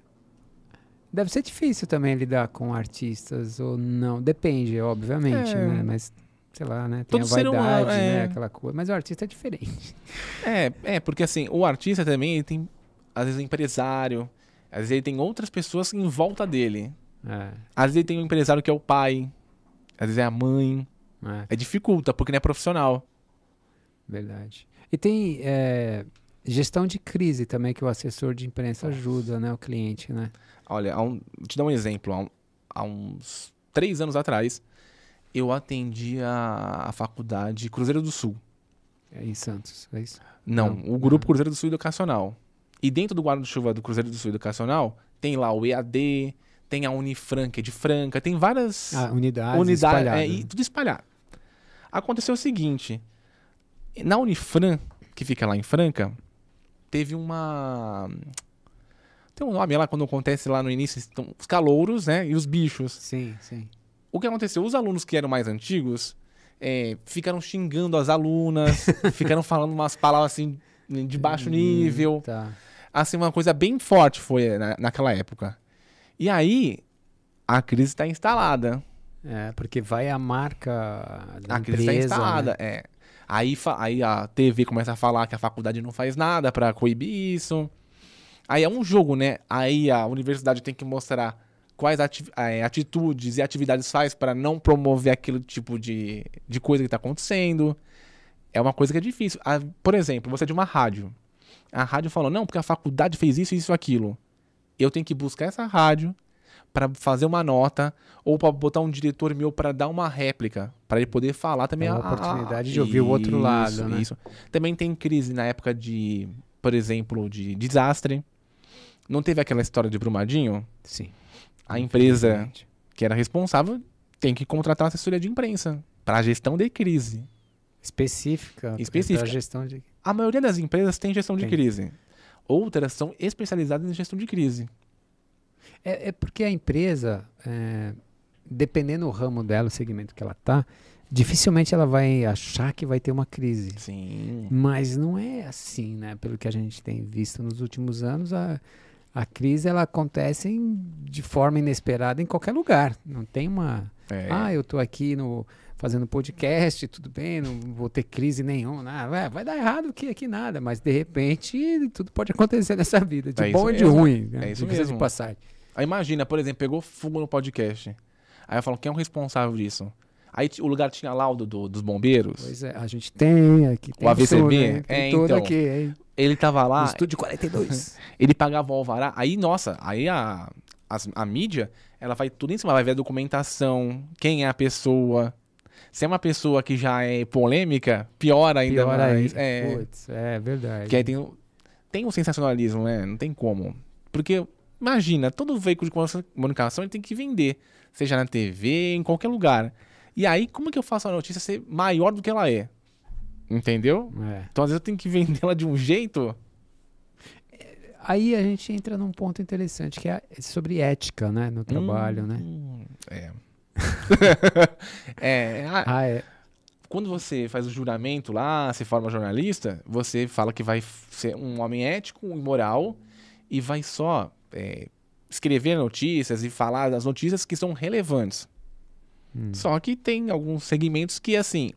Deve ser difícil também lidar com artistas ou não. Depende, obviamente, é. né? Mas, sei lá, né? Tem Todo a vaidade, é... né? Aquela coisa. Mas o artista é diferente. É, é, porque assim, o artista também ele tem, às vezes, empresário. Às vezes ele tem outras pessoas em volta dele. É. Às vezes ele tem um empresário que é o pai. Às vezes é a mãe. É, é dificulta, porque não é profissional. Verdade. E tem. Gestão de crise também, que o assessor de imprensa ajuda, né? O cliente, né? Olha, um, te dar um exemplo. Há, um, há, uns três anos atrás, eu atendi a, a faculdade Cruzeiro do Sul. É em Santos, é isso? Não, Não. o Grupo Cruzeiro do Sul Educacional. E dentro do guarda-chuva do Cruzeiro do Sul Educacional, tem lá o EAD, tem a Unifran, que é de Franca, tem várias ah, unidades, unidades é, e tudo espalhado. Aconteceu o seguinte, na Unifran, que fica lá em Franca, teve uma. Tem um nome lá quando acontece lá no início, estão os calouros, né? E os bichos. Sim, sim. O que aconteceu? Os alunos que eram mais antigos é, ficaram xingando as alunas, <laughs> ficaram falando umas palavras assim de baixo hum, nível. Tá. Assim, uma coisa bem forte foi na, naquela época. E aí, a crise está instalada. É, porque vai a marca da a empresa. A crise está instalada, né? é. Aí, aí a TV começa a falar que a faculdade não faz nada para coibir isso. Aí é um jogo, né? Aí a universidade tem que mostrar quais ati é, atitudes e atividades faz para não promover aquele tipo de, de coisa que está acontecendo. É uma coisa que é difícil. Ah, por exemplo, você é de uma rádio. A rádio falou, não, porque a faculdade fez isso, isso, aquilo. Eu tenho que buscar essa rádio, para fazer uma nota ou para botar um diretor meu para dar uma réplica, para ele poder falar também é a oportunidade de ouvir o outro lado, né? Isso. Também tem crise na época de, por exemplo, de desastre. Não teve aquela história de Brumadinho? Sim. A empresa que era responsável tem que contratar uma assessoria de imprensa para a gestão de crise. Específica. Específica. gestão de... A maioria das empresas tem gestão tem. de crise. Outras são especializadas em gestão de crise. É, é porque a empresa, é, dependendo do ramo dela, o segmento que ela está, dificilmente ela vai achar que vai ter uma crise. Sim. Mas não é assim, né? Pelo que a gente tem visto nos últimos anos, a, a crise ela acontece de forma inesperada em qualquer lugar. Não tem uma. É. Ah, eu estou aqui no fazendo podcast, tudo bem, não vou ter crise nenhuma. Ah, vai dar errado que aqui nada, mas de repente tudo pode acontecer nessa vida, de é bom e de ruim. Né? É isso mesmo. de passagem. Aí imagina, por exemplo, pegou fogo no podcast. Aí eu falo, quem é o responsável disso? Aí o lugar tinha laudo do, dos bombeiros. Pois é, a gente tem aqui. Tem o AVCB? Né? Tem é, então, aqui, hein? Ele tava lá. No estúdio 42. <laughs> ele pagava o alvará. Aí, nossa, aí a, as, a mídia, ela vai tudo em cima, vai ver a documentação, quem é a pessoa. Se é uma pessoa que já é polêmica, pior ainda Pior mais. aí. É, Putz, é verdade. que aí tem, o- tem um sensacionalismo, né? Não tem como. Porque, imagina, todo veículo de comunicação ele tem que vender. Seja na TV, em qualquer lugar. E aí, como que eu faço a notícia ser maior do que ela é? Entendeu? É. Então, às vezes, eu tenho que vendê-la de um jeito. Aí a gente entra num ponto interessante, que é sobre ética, né? No trabalho, né? Hum, É. <laughs> é, a- Ah, é. quando você faz o juramento lá, se forma jornalista, você fala que vai ser um homem ético e moral e vai só é, escrever notícias e falar das notícias que são relevantes. Hum. Só que tem alguns segmentos que, assim,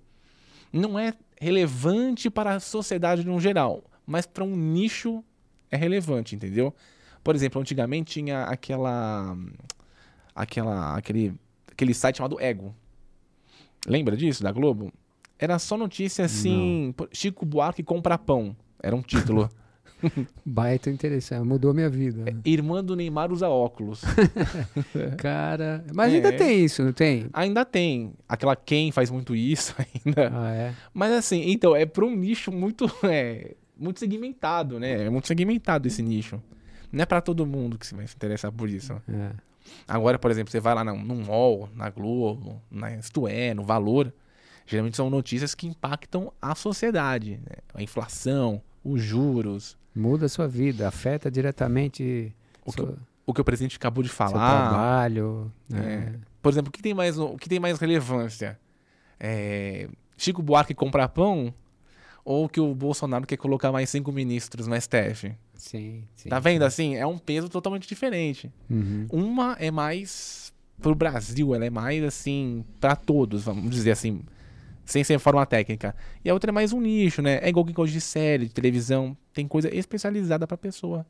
não é relevante para a sociedade no geral, mas para um nicho é relevante, entendeu? Por exemplo, antigamente tinha aquela. aquela aquele, aquele site chamado Ego. Lembra disso, da Globo? Era só notícia assim. pô, Chico Buarque compra pão. Era um título. <laughs> <laughs> Baita interessante, mudou minha vida. né? Irmã do Neymar usa óculos. <laughs> Cara, mas ainda É. tem isso, não tem? Ainda tem. Aquela quem faz muito isso <laughs> ainda. Ah, é. Mas assim, então, é para um nicho muito, é, muito segmentado, né? É muito segmentado esse nicho. Não é para todo mundo que se vai se interessar por isso. é. Agora, por exemplo, você vai lá no, no na Globo, na Isto É, no Valor. Geralmente são notícias que impactam a sociedade. né? A inflação, os juros, Muda a sua vida, afeta diretamente O que seu, o que o presidente acabou de seu falar. trabalho. né? Por exemplo, o que tem mais, o que tem mais relevância? É, Chico Buarque comprar pão ou que o Bolsonaro quer colocar mais cinco ministros no STF? Sim, sim. Tá vendo assim? É um peso totalmente diferente. Uhum. Uma é mais pro Brasil, ela é mais assim pra todos, vamos dizer assim, sem ser forma técnica. E a outra é mais um nicho, né? É igual quem gosta de série, de televisão, tem coisa especializada pra pessoa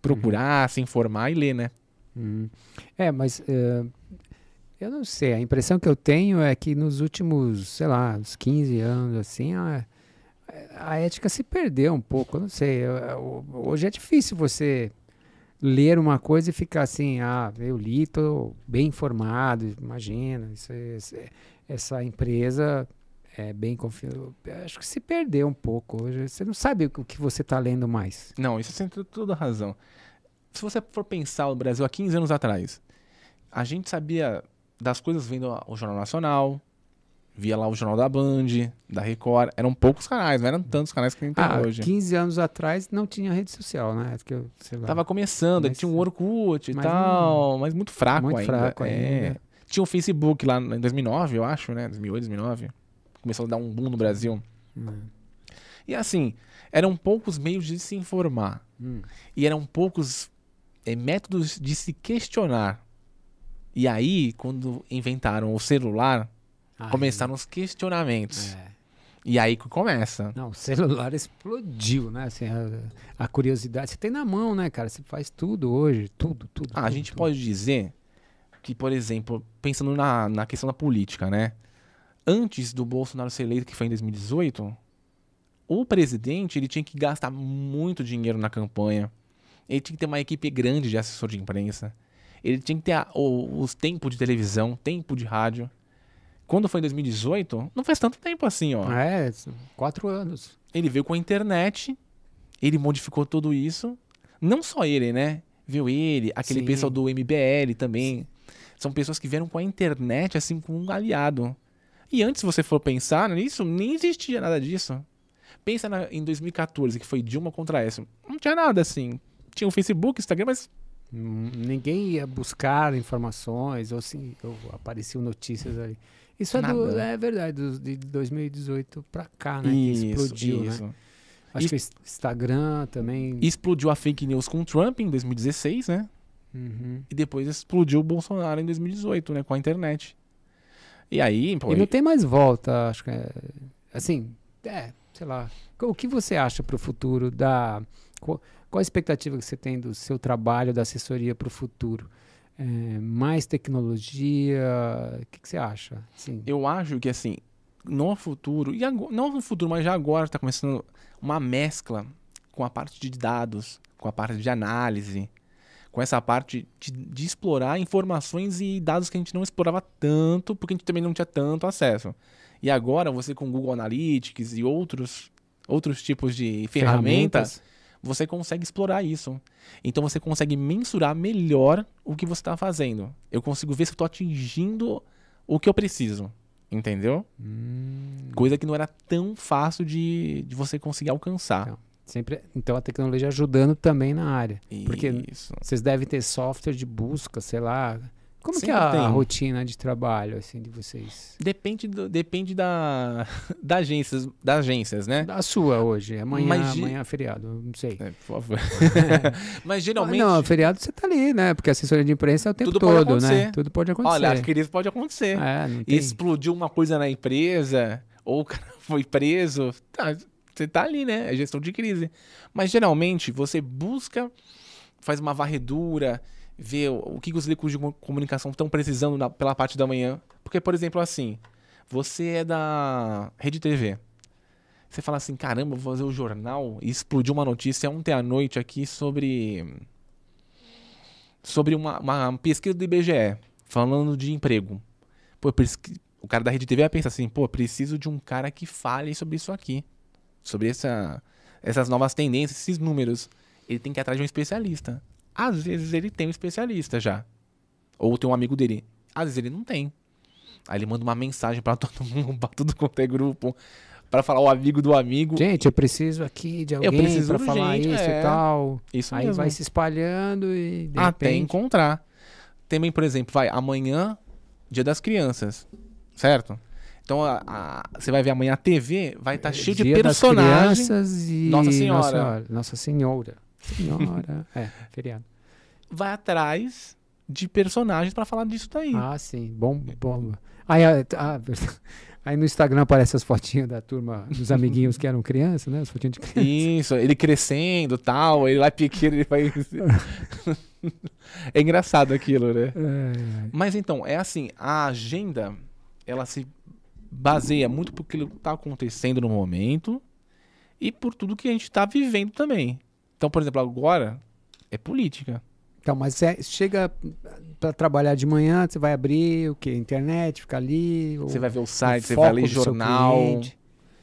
procurar, se informar e ler, né? Uhum. É, mas eh, eu não sei, a impressão que eu tenho é que nos últimos, sei lá, uns 15 anos, assim, a, a ética se perdeu um pouco, eu não sei. eu- eu- hoje é difícil você ler uma coisa e ficar assim, ah, eu li, estou bem informado, imagina, isso, isso é- essa empresa é bem confiável. Acho que se perdeu um pouco hoje. Você não sabe o que você está lendo mais. Não, isso você tem toda a razão. Se você for pensar o Brasil há 15 anos atrás, a gente sabia das coisas vendo o Jornal Nacional, via lá o Jornal da Band, da Record. Eram poucos canais, não eram tantos canais que a gente tem Ah, hoje. 15 anos atrás não tinha rede social, né? Que eu, lá. Tava começando, Mas- tinha um Orkut e tal, mas muito fraco Muito ainda. fraco é. ainda. Tinha o Facebook lá em 2009, eu acho, né? 2008, 2009. Começou a dar um boom no Brasil. Hum. E assim, eram poucos meios de se informar. Hum. E eram poucos eh, métodos de se questionar. E aí, quando inventaram o celular, Aí, começaram os questionamentos. é. E aí que começa. Não, o celular explodiu, né? Assim, a, a curiosidade. Você tem na mão, né, cara? Você faz tudo hoje. Tudo, tudo. Ah, a tudo, gente tudo. pode dizer que, por exemplo, pensando na, na questão da política, né? Antes do Bolsonaro ser eleito, que foi em 2018, o presidente ele tinha que gastar muito dinheiro na campanha. Ele tinha que ter uma equipe grande de assessor de imprensa. Ele tinha que ter a- o- os tempos de televisão, tempo de rádio. Quando foi em 2018, não faz tanto tempo assim, ó. É, quatro anos. Ele veio com a internet, ele modificou tudo isso. Não só ele, né? Viu ele, aquele Sim. pessoal do MBL também. São pessoas que vieram com a internet, assim, com um aliado. E antes, você for pensar nisso, nem existia nada disso. Pensa na- em 2014, que foi Dilma contra essa. Não tinha nada assim. Tinha o Facebook, Instagram, mas Hum, Ninguém ia buscar informações ou, se, ou apareciam notícias ali. Isso é, do, Nada. é verdade, do, de 2018 pra cá, né? que explodiu, né? isso. Acho que o Ins- Instagram também. Explodiu a fake news com o Trump em 2016, né? Uhum. E depois explodiu o Bolsonaro em 2018, né? Com a internet. E aí, pô, E não tem mais volta, acho que é. Assim, é, sei lá. O que você acha para o futuro da. Qual, qual a expectativa que você tem do seu trabalho, da assessoria para o futuro? É, mais tecnologia? O que, que você acha? Assim, eu acho que assim, no futuro, e agora, não no futuro, mas já agora está começando uma mescla com a parte de dados, com a parte de análise, com essa parte de, de, explorar informações e dados que a gente não explorava tanto, porque a gente também não tinha tanto acesso. E agora, você com Google Analytics e outros, outros tipos de ferramentas, ferramentas, você consegue explorar isso. Então você consegue mensurar melhor o que você está fazendo. Eu consigo ver se eu estou atingindo o que eu preciso. Entendeu? Hum. Coisa que não era tão fácil de, de você conseguir alcançar. Então. Sempre, então a tecnologia ajudando também na área. Isso. Porque vocês devem ter software de busca, sei lá. Como Sempre que é a, a, rotina de trabalho assim de vocês? Depende, do, depende da, <laughs> da agências, das agências, né? Da sua hoje. Amanhã, Mas, amanhã é feriado, não sei. É, por favor. <laughs> Mas geralmente. não, feriado você tá ali, né? Porque assessoria de imprensa é o tempo Tudo todo, né? Tudo pode acontecer. Olha, a crise pode acontecer. É, Explodiu uma coisa na empresa, ou o cara <laughs> foi preso. Tá, você tá ali, né? É gestão de crise. Mas geralmente você busca, faz uma varredura, vê o, o que os veículos de comunicação estão precisando na, pela parte da manhã. Porque, por exemplo, assim, você é da Rede TV. Você fala assim, caramba, vou fazer o jornal e explodiu uma notícia ontem à noite aqui sobre sobre uma, uma pesquisa do IBGE falando de emprego. Pô, o cara da Rede TV vai pensar assim, pô, preciso de um cara que fale sobre isso aqui sobre essa, essas novas tendências, esses números. Ele tem que ir atrás de um especialista. Às vezes ele tem um especialista já. Ou tem um amigo dele. Às vezes ele não tem. Aí ele manda uma mensagem para <laughs> todo mundo, pra tudo quanto é grupo, para falar o amigo do amigo. Gente, eu preciso aqui de alguém para falar isso é. e tal. Isso Aí mesmo. vai se espalhando e de até repente... encontrar. Também, por exemplo, vai amanhã, Dia das Crianças, certo? Então a, a, você vai ver amanhã a TV vai estar tá cheio de personagens. e Nossa Senhora. Nossa Senhora. Nossa Senhora. Senhora. é, feriado. Vai atrás de personagens para falar disso daí. Ah, sim. Bom, bom. Aí, ah, <laughs> aí no Instagram aparece as fotinhas da turma, dos amiguinhos que eram crianças, né? As fotinhas de criança. Isso, ele crescendo tal, ele lá pequeno, ele vai. <laughs> é engraçado aquilo, né? É, é. Mas então, é assim, a agenda, ela se baseia muito por que está acontecendo no momento e por tudo que a gente está vivendo também. Então, por exemplo, agora é política. Então, mas você chega para trabalhar de manhã, você vai abrir o que? Internet, ficar ali. Você vai ver o site, o você vai ler jornal.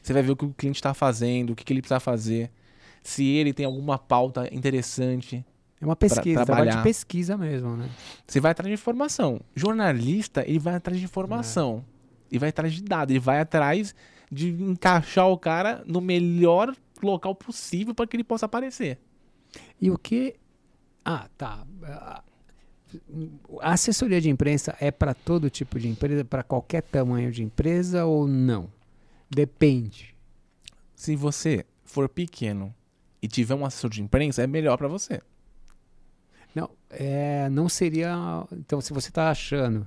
Você vai ver o que o cliente está fazendo, o que, que, ele precisa fazer. Se ele tem alguma pauta interessante. É uma pesquisa, trabalho de pesquisa mesmo, né? Você vai atrás de informação. Jornalista, ele vai atrás de informação. É e vai atrás de dados, e vai atrás de encaixar o cara no melhor local possível para que ele possa aparecer. E o que. Ah, tá. A assessoria de imprensa é para todo tipo de empresa, para qualquer tamanho de empresa ou não? Depende. Se você for pequeno e tiver um assessor de imprensa, é melhor para você. Não, é, não seria. Então, se você está achando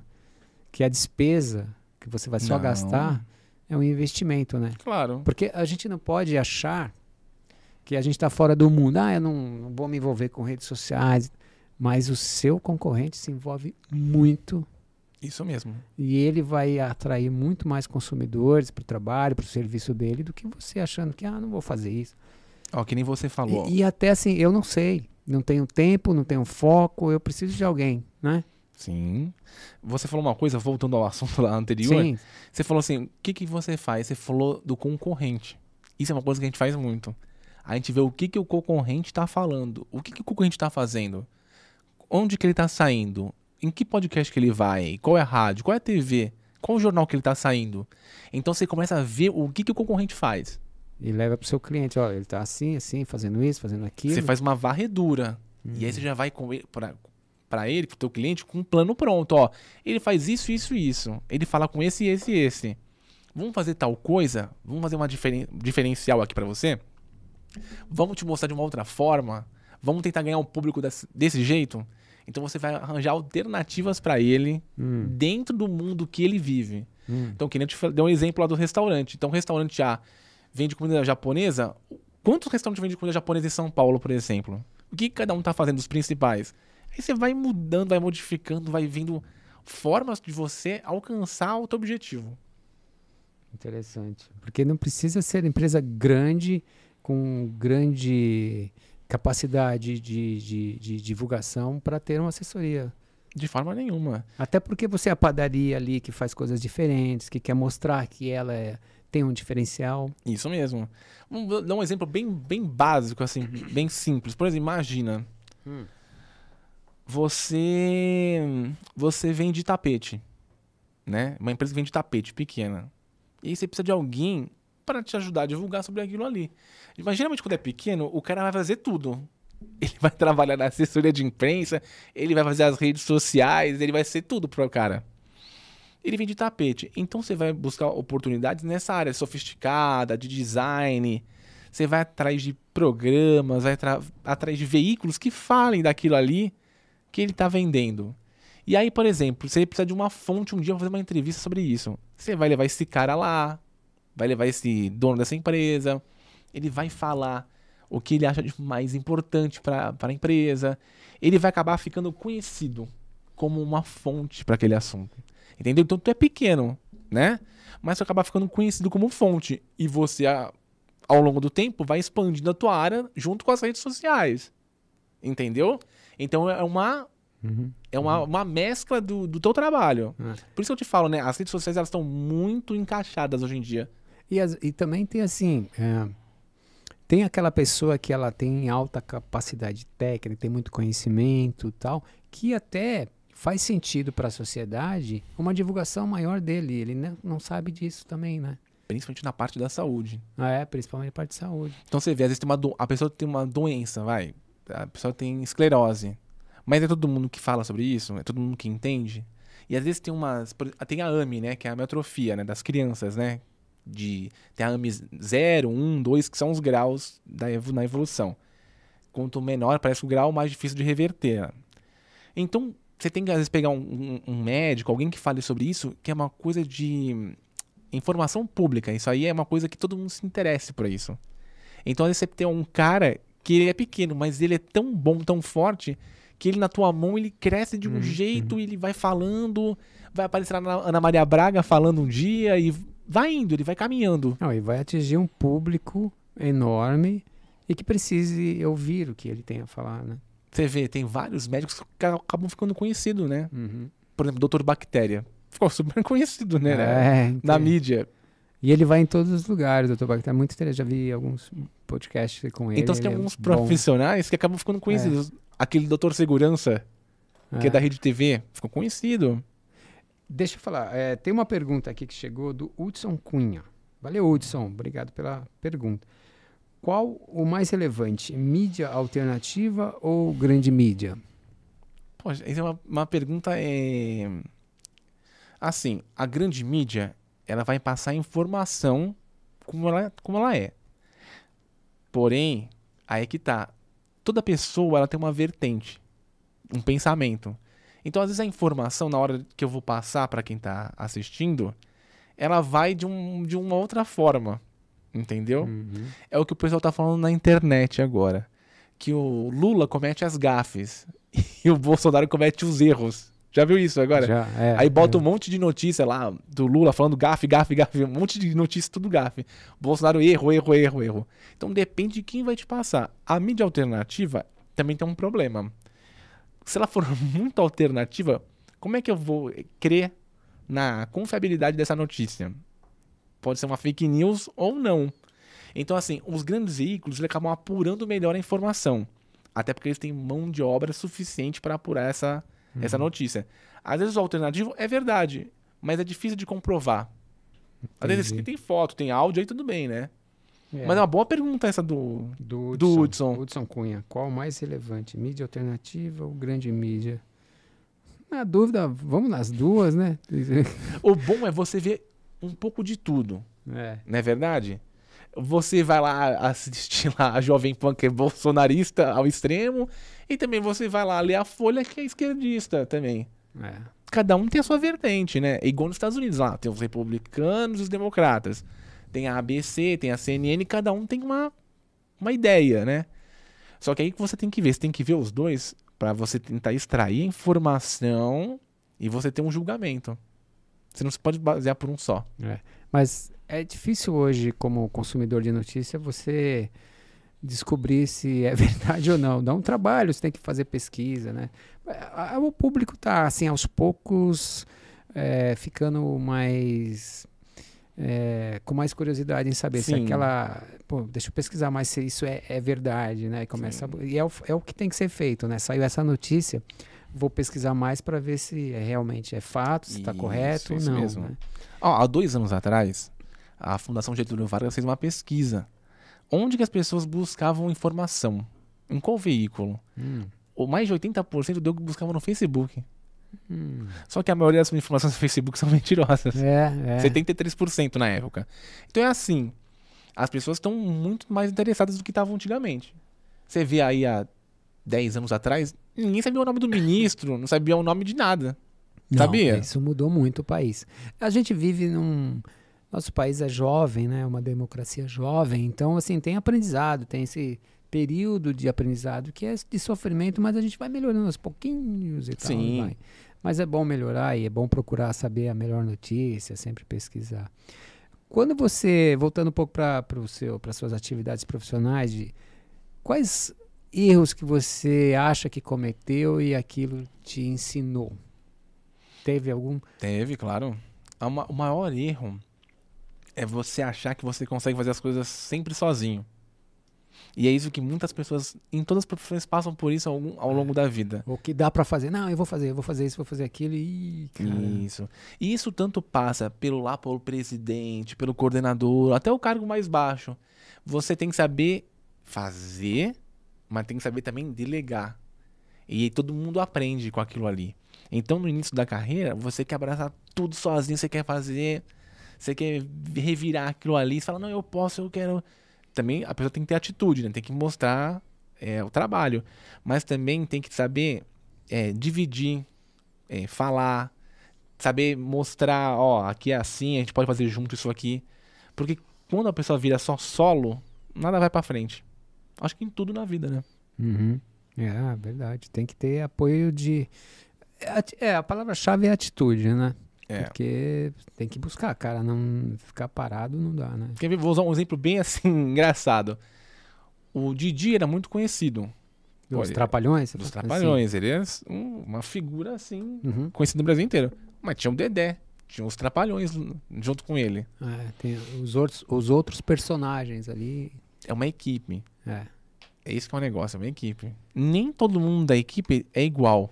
que a despesa que você vai só não. gastar, é um investimento, né? Claro. Porque a gente não pode achar que a gente está fora do mundo. Ah, eu não, não, vou me envolver com redes sociais. Mas o seu concorrente se envolve muito. Isso mesmo. E ele vai atrair muito mais consumidores para o trabalho, para o serviço dele, do que você achando que, ah, não vou fazer isso. Ó, que nem você falou. E, e até assim, eu não sei. Não tenho tempo, não tenho foco, eu preciso de alguém, né? Sim. Você falou uma coisa, voltando ao assunto <laughs> lá anterior. Sim. Você falou assim: o que, que você faz? Você falou do concorrente. Isso é uma coisa que a gente faz muito. A gente vê o que, que o concorrente está falando. O que, que o concorrente está fazendo. Onde que ele está saindo. Em que podcast que ele vai. Qual é a rádio. Qual é a TV. Qual o jornal que ele está saindo. Então você começa a ver o que, que o concorrente faz. E leva para o seu cliente. Ó, ele está assim, assim, fazendo isso, fazendo aquilo. Você faz uma varredura. E aí você já vai para para ele, pro teu cliente, com um plano pronto, ó. Ele faz isso, isso e isso. Ele fala com esse, esse e esse. Vamos fazer tal coisa? Vamos fazer uma diferen diferencial aqui para você? Vamos te mostrar de uma outra forma? Vamos tentar ganhar um público desse, desse jeito? Então você vai arranjar alternativas para ele hum. dentro do mundo que ele vive. Hum. Então, que nem eu te dei um exemplo lá do restaurante. Então, o restaurante já vende comida japonesa. Quantos restaurantes vendem comida japonesa em São Paulo, por exemplo? O que cada um está fazendo, os principais? Aí você vai mudando, vai modificando, vai vendo formas de você alcançar o teu objetivo. Interessante. Porque não precisa ser empresa grande, com grande capacidade de, de, de divulgação para ter uma assessoria. De forma nenhuma. Até porque você é a padaria ali que faz coisas diferentes, que quer mostrar que ela é, tem um diferencial. Isso mesmo. Vamos dar um exemplo bem, bem básico, assim, bem simples. Por exemplo, imagina. Hum. Você. Você vende tapete. Né? Uma empresa que vende tapete pequena. E aí você precisa de alguém para te ajudar a divulgar sobre aquilo ali. Imagina quando é pequeno, o cara vai fazer tudo. <laughs> Ele vai trabalhar na assessoria de imprensa, ele vai fazer as redes sociais, ele vai ser tudo pro cara. Ele vende tapete. Então você vai buscar oportunidades nessa área sofisticada, de design. Você vai atrás de programas, vai atrás de veículos que falem daquilo ali que ele está vendendo. E aí, por exemplo, você precisa de uma fonte um dia para fazer uma entrevista sobre isso. Você vai levar esse cara lá, vai levar esse dono dessa empresa, ele vai falar o que ele acha de mais importante para a empresa. Ele vai acabar ficando conhecido como uma fonte para aquele assunto. Entendeu? Então tu é pequeno, né? Mas tu acaba ficando conhecido como fonte. E você, ao longo do tempo, vai expandindo a tua área junto com as redes sociais. Entendeu? Então é uma. Uhum. É uma, uma mescla do, do teu trabalho. Uhum. Por isso que eu te falo, né? As redes sociais elas estão muito encaixadas hoje em dia. E, as, e também tem assim. É, tem aquela pessoa que ela tem alta capacidade técnica, tem muito conhecimento tal, que até faz sentido para a sociedade uma divulgação maior dele. Ele não sabe disso também, né? Principalmente na parte da saúde. Ah, é, principalmente na parte de saúde. Então você vê, às vezes tem uma do... a pessoa tem uma doença, vai. A pessoa tem esclerose. Mas é todo mundo que fala sobre isso? É todo mundo que entende? E às vezes tem umas. Tem a AMI, né? Que é a atrofia, né? Das crianças, né? de tem a AMI 0, 1, 2, que são os graus da na evolução. Quanto menor, parece o grau mais difícil de reverter. Então, você tem que às vezes pegar um, um, um, médico, alguém que fale sobre isso, que é uma coisa de informação pública. Isso aí é uma coisa que todo mundo se interesse por isso. Então, às vezes você tem um cara que ele é pequeno, mas ele é tão bom, tão forte, que ele na tua mão ele cresce de um uhum, jeito, uhum. ele vai falando, vai aparecer na Ana Maria Braga falando um dia e vai indo, ele vai caminhando. Não, e vai atingir um público enorme e que precise ouvir o que ele tem a falar, né? Você vê, tem vários médicos que acabam ficando conhecidos, né? Uhum. Por exemplo, Doutor Bactéria. Ficou super <laughs> conhecido, né? É, Na então. mídia. E ele vai em todos os lugares, Doutor Bactéria. Muito interessante. Já vi alguns podcasts com ele. Então você tem alguns é profissionais que acabam ficando conhecidos. É. Aquele Doutor Segurança, que é. é da Rede TV, ficou conhecido. Deixa eu falar, é, tem uma pergunta aqui que chegou do Hudson Cunha. Valeu, Hudson, obrigado pela pergunta. Qual o mais relevante, mídia alternativa ou grande mídia? Poxa, essa é uma, uma pergunta é... Assim, a grande mídia, ela vai passar informação como ela, como ela é. Porém, aí é que tá. Toda pessoa, ela tem uma vertente, um pensamento. Então, às vezes, a informação, na hora que eu vou passar para quem está assistindo, ela vai de, um, de uma outra forma. Entendeu? Uhum. É o que o pessoal tá falando na internet agora. Que o Lula comete as gafes <laughs> e o Bolsonaro comete os erros. Já viu isso agora? Já, é, Aí bota é. um monte de notícia lá do Lula falando gafe, gafe, gafe, um monte de notícia, tudo gafe. Bolsonaro erro, erro, erro, erro. Então depende de quem vai te passar. A mídia alternativa também tem um problema se ela for <laughs> muito alternativa, como é que eu vou crer na confiabilidade dessa notícia? Pode ser uma fake news ou não. Então, assim, os grandes veículos acabam apurando melhor a informação. Até porque eles têm mão de obra suficiente para apurar essa, uhum. essa notícia. Às vezes o alternativo é verdade, mas é difícil de comprovar. Entendi. Às vezes tem foto, tem áudio, aí tudo bem, né? É. Mas é uma boa pergunta essa do, do, Hudson, do Hudson. Hudson Cunha. Qual o mais relevante? Mídia alternativa ou grande mídia? Na dúvida, vamos nas duas, né? <laughs> o bom é você ver um pouco de tudo. É. Não é verdade? Você vai lá assistir lá a Jovem Pan, que é bolsonarista ao extremo, e também você vai lá ler a Folha, que é esquerdista também. É. Cada um tem a sua vertente, né? É igual nos Estados Unidos lá, tem os republicanos e os democratas tem a ABC, tem a CNN, cada um tem uma, uma ideia, né? Só que aí que você tem que ver, você tem que ver os dois para você tentar extrair informação e você ter um julgamento. Você não se pode basear por um só. É. Mas é difícil hoje, como consumidor de notícia, você descobrir <laughs> se é verdade ou não. Dá um trabalho, você tem que fazer pesquisa, né? O público está, assim, aos poucos é, ficando mais... É, com mais curiosidade em saber Sim. se aquela... Pô, deixa eu pesquisar mais se isso é, é verdade, né? E, começa a, e é o, é o que tem que ser feito, né? Saiu essa notícia, vou pesquisar mais para ver se é, realmente é fato, se está correto ou não. Mesmo. Né? há dois anos atrás, a Fundação Getúlio Vargas fez uma pesquisa onde que as pessoas buscavam informação? Em qual veículo? Hum. Ou mais de 80% deu que buscavam no Facebook. Hum. Só que a maioria das informações do Facebook são <laughs> mentirosas. É, é. 73% na época. Então é assim. As pessoas estão muito mais interessadas do que estavam antigamente. Você vê aí há 10 anos atrás, ninguém sabia o nome do ministro, não sabia o nome de nada. Não, sabia? Isso mudou muito o país. A gente vive num, nosso país é jovem, né? Uma democracia jovem. Então, assim, tem aprendizado, tem esse período de aprendizado que é de sofrimento, mas a gente vai melhorando aos pouquinhos e tal. Sim. Vai. Mas é bom melhorar e é bom procurar saber a melhor notícia, sempre pesquisar. Quando você, voltando um pouco para para suas atividades profissionais, de, quais erros que você acha que cometeu e aquilo te ensinou? Teve algum? Teve, claro. O maior erro é você achar que você consegue fazer as coisas sempre sozinho. E é isso que muitas pessoas em todas as profissões passam por isso ao, ao longo da vida. O que dá para fazer? Não, eu vou fazer, eu vou fazer isso, vou fazer aquilo e isso. E isso tanto passa pelo lá pelo presidente, pelo coordenador, até o cargo mais baixo. Você tem que saber fazer, mas tem que saber também delegar. E todo mundo aprende com aquilo ali. Então, no início da carreira, você quer abraçar tudo sozinho, você quer fazer você quer revirar aquilo ali, você fala, não, eu posso, eu quero. Também a pessoa tem que ter atitude, né? Tem que mostrar é, o trabalho. Mas também tem que saber é, dividir, é, falar, saber mostrar, ó, aqui é assim, a gente pode fazer junto isso aqui. Porque quando a pessoa vira só solo, nada vai para frente. Acho que em tudo na vida, né? Uhum. É, verdade. Tem que ter apoio de. É, a palavra-chave é atitude, né? É. Porque tem que buscar, cara. Não ficar parado não dá, né? Quer ver? Vou usar um exemplo bem assim, <laughs> engraçado. O Didi era muito conhecido. Dos Olha, Trapalhões? Dos Trapalhões. Assim. Ele era um, uma figura assim, uhum. conhecida no Brasil inteiro. Mas tinha o Dedé. Tinha os Trapalhões junto com ele. É, tem os outros, os outros personagens ali. É uma equipe. É. É isso que é um negócio, é uma equipe. Nem todo mundo da equipe é igual.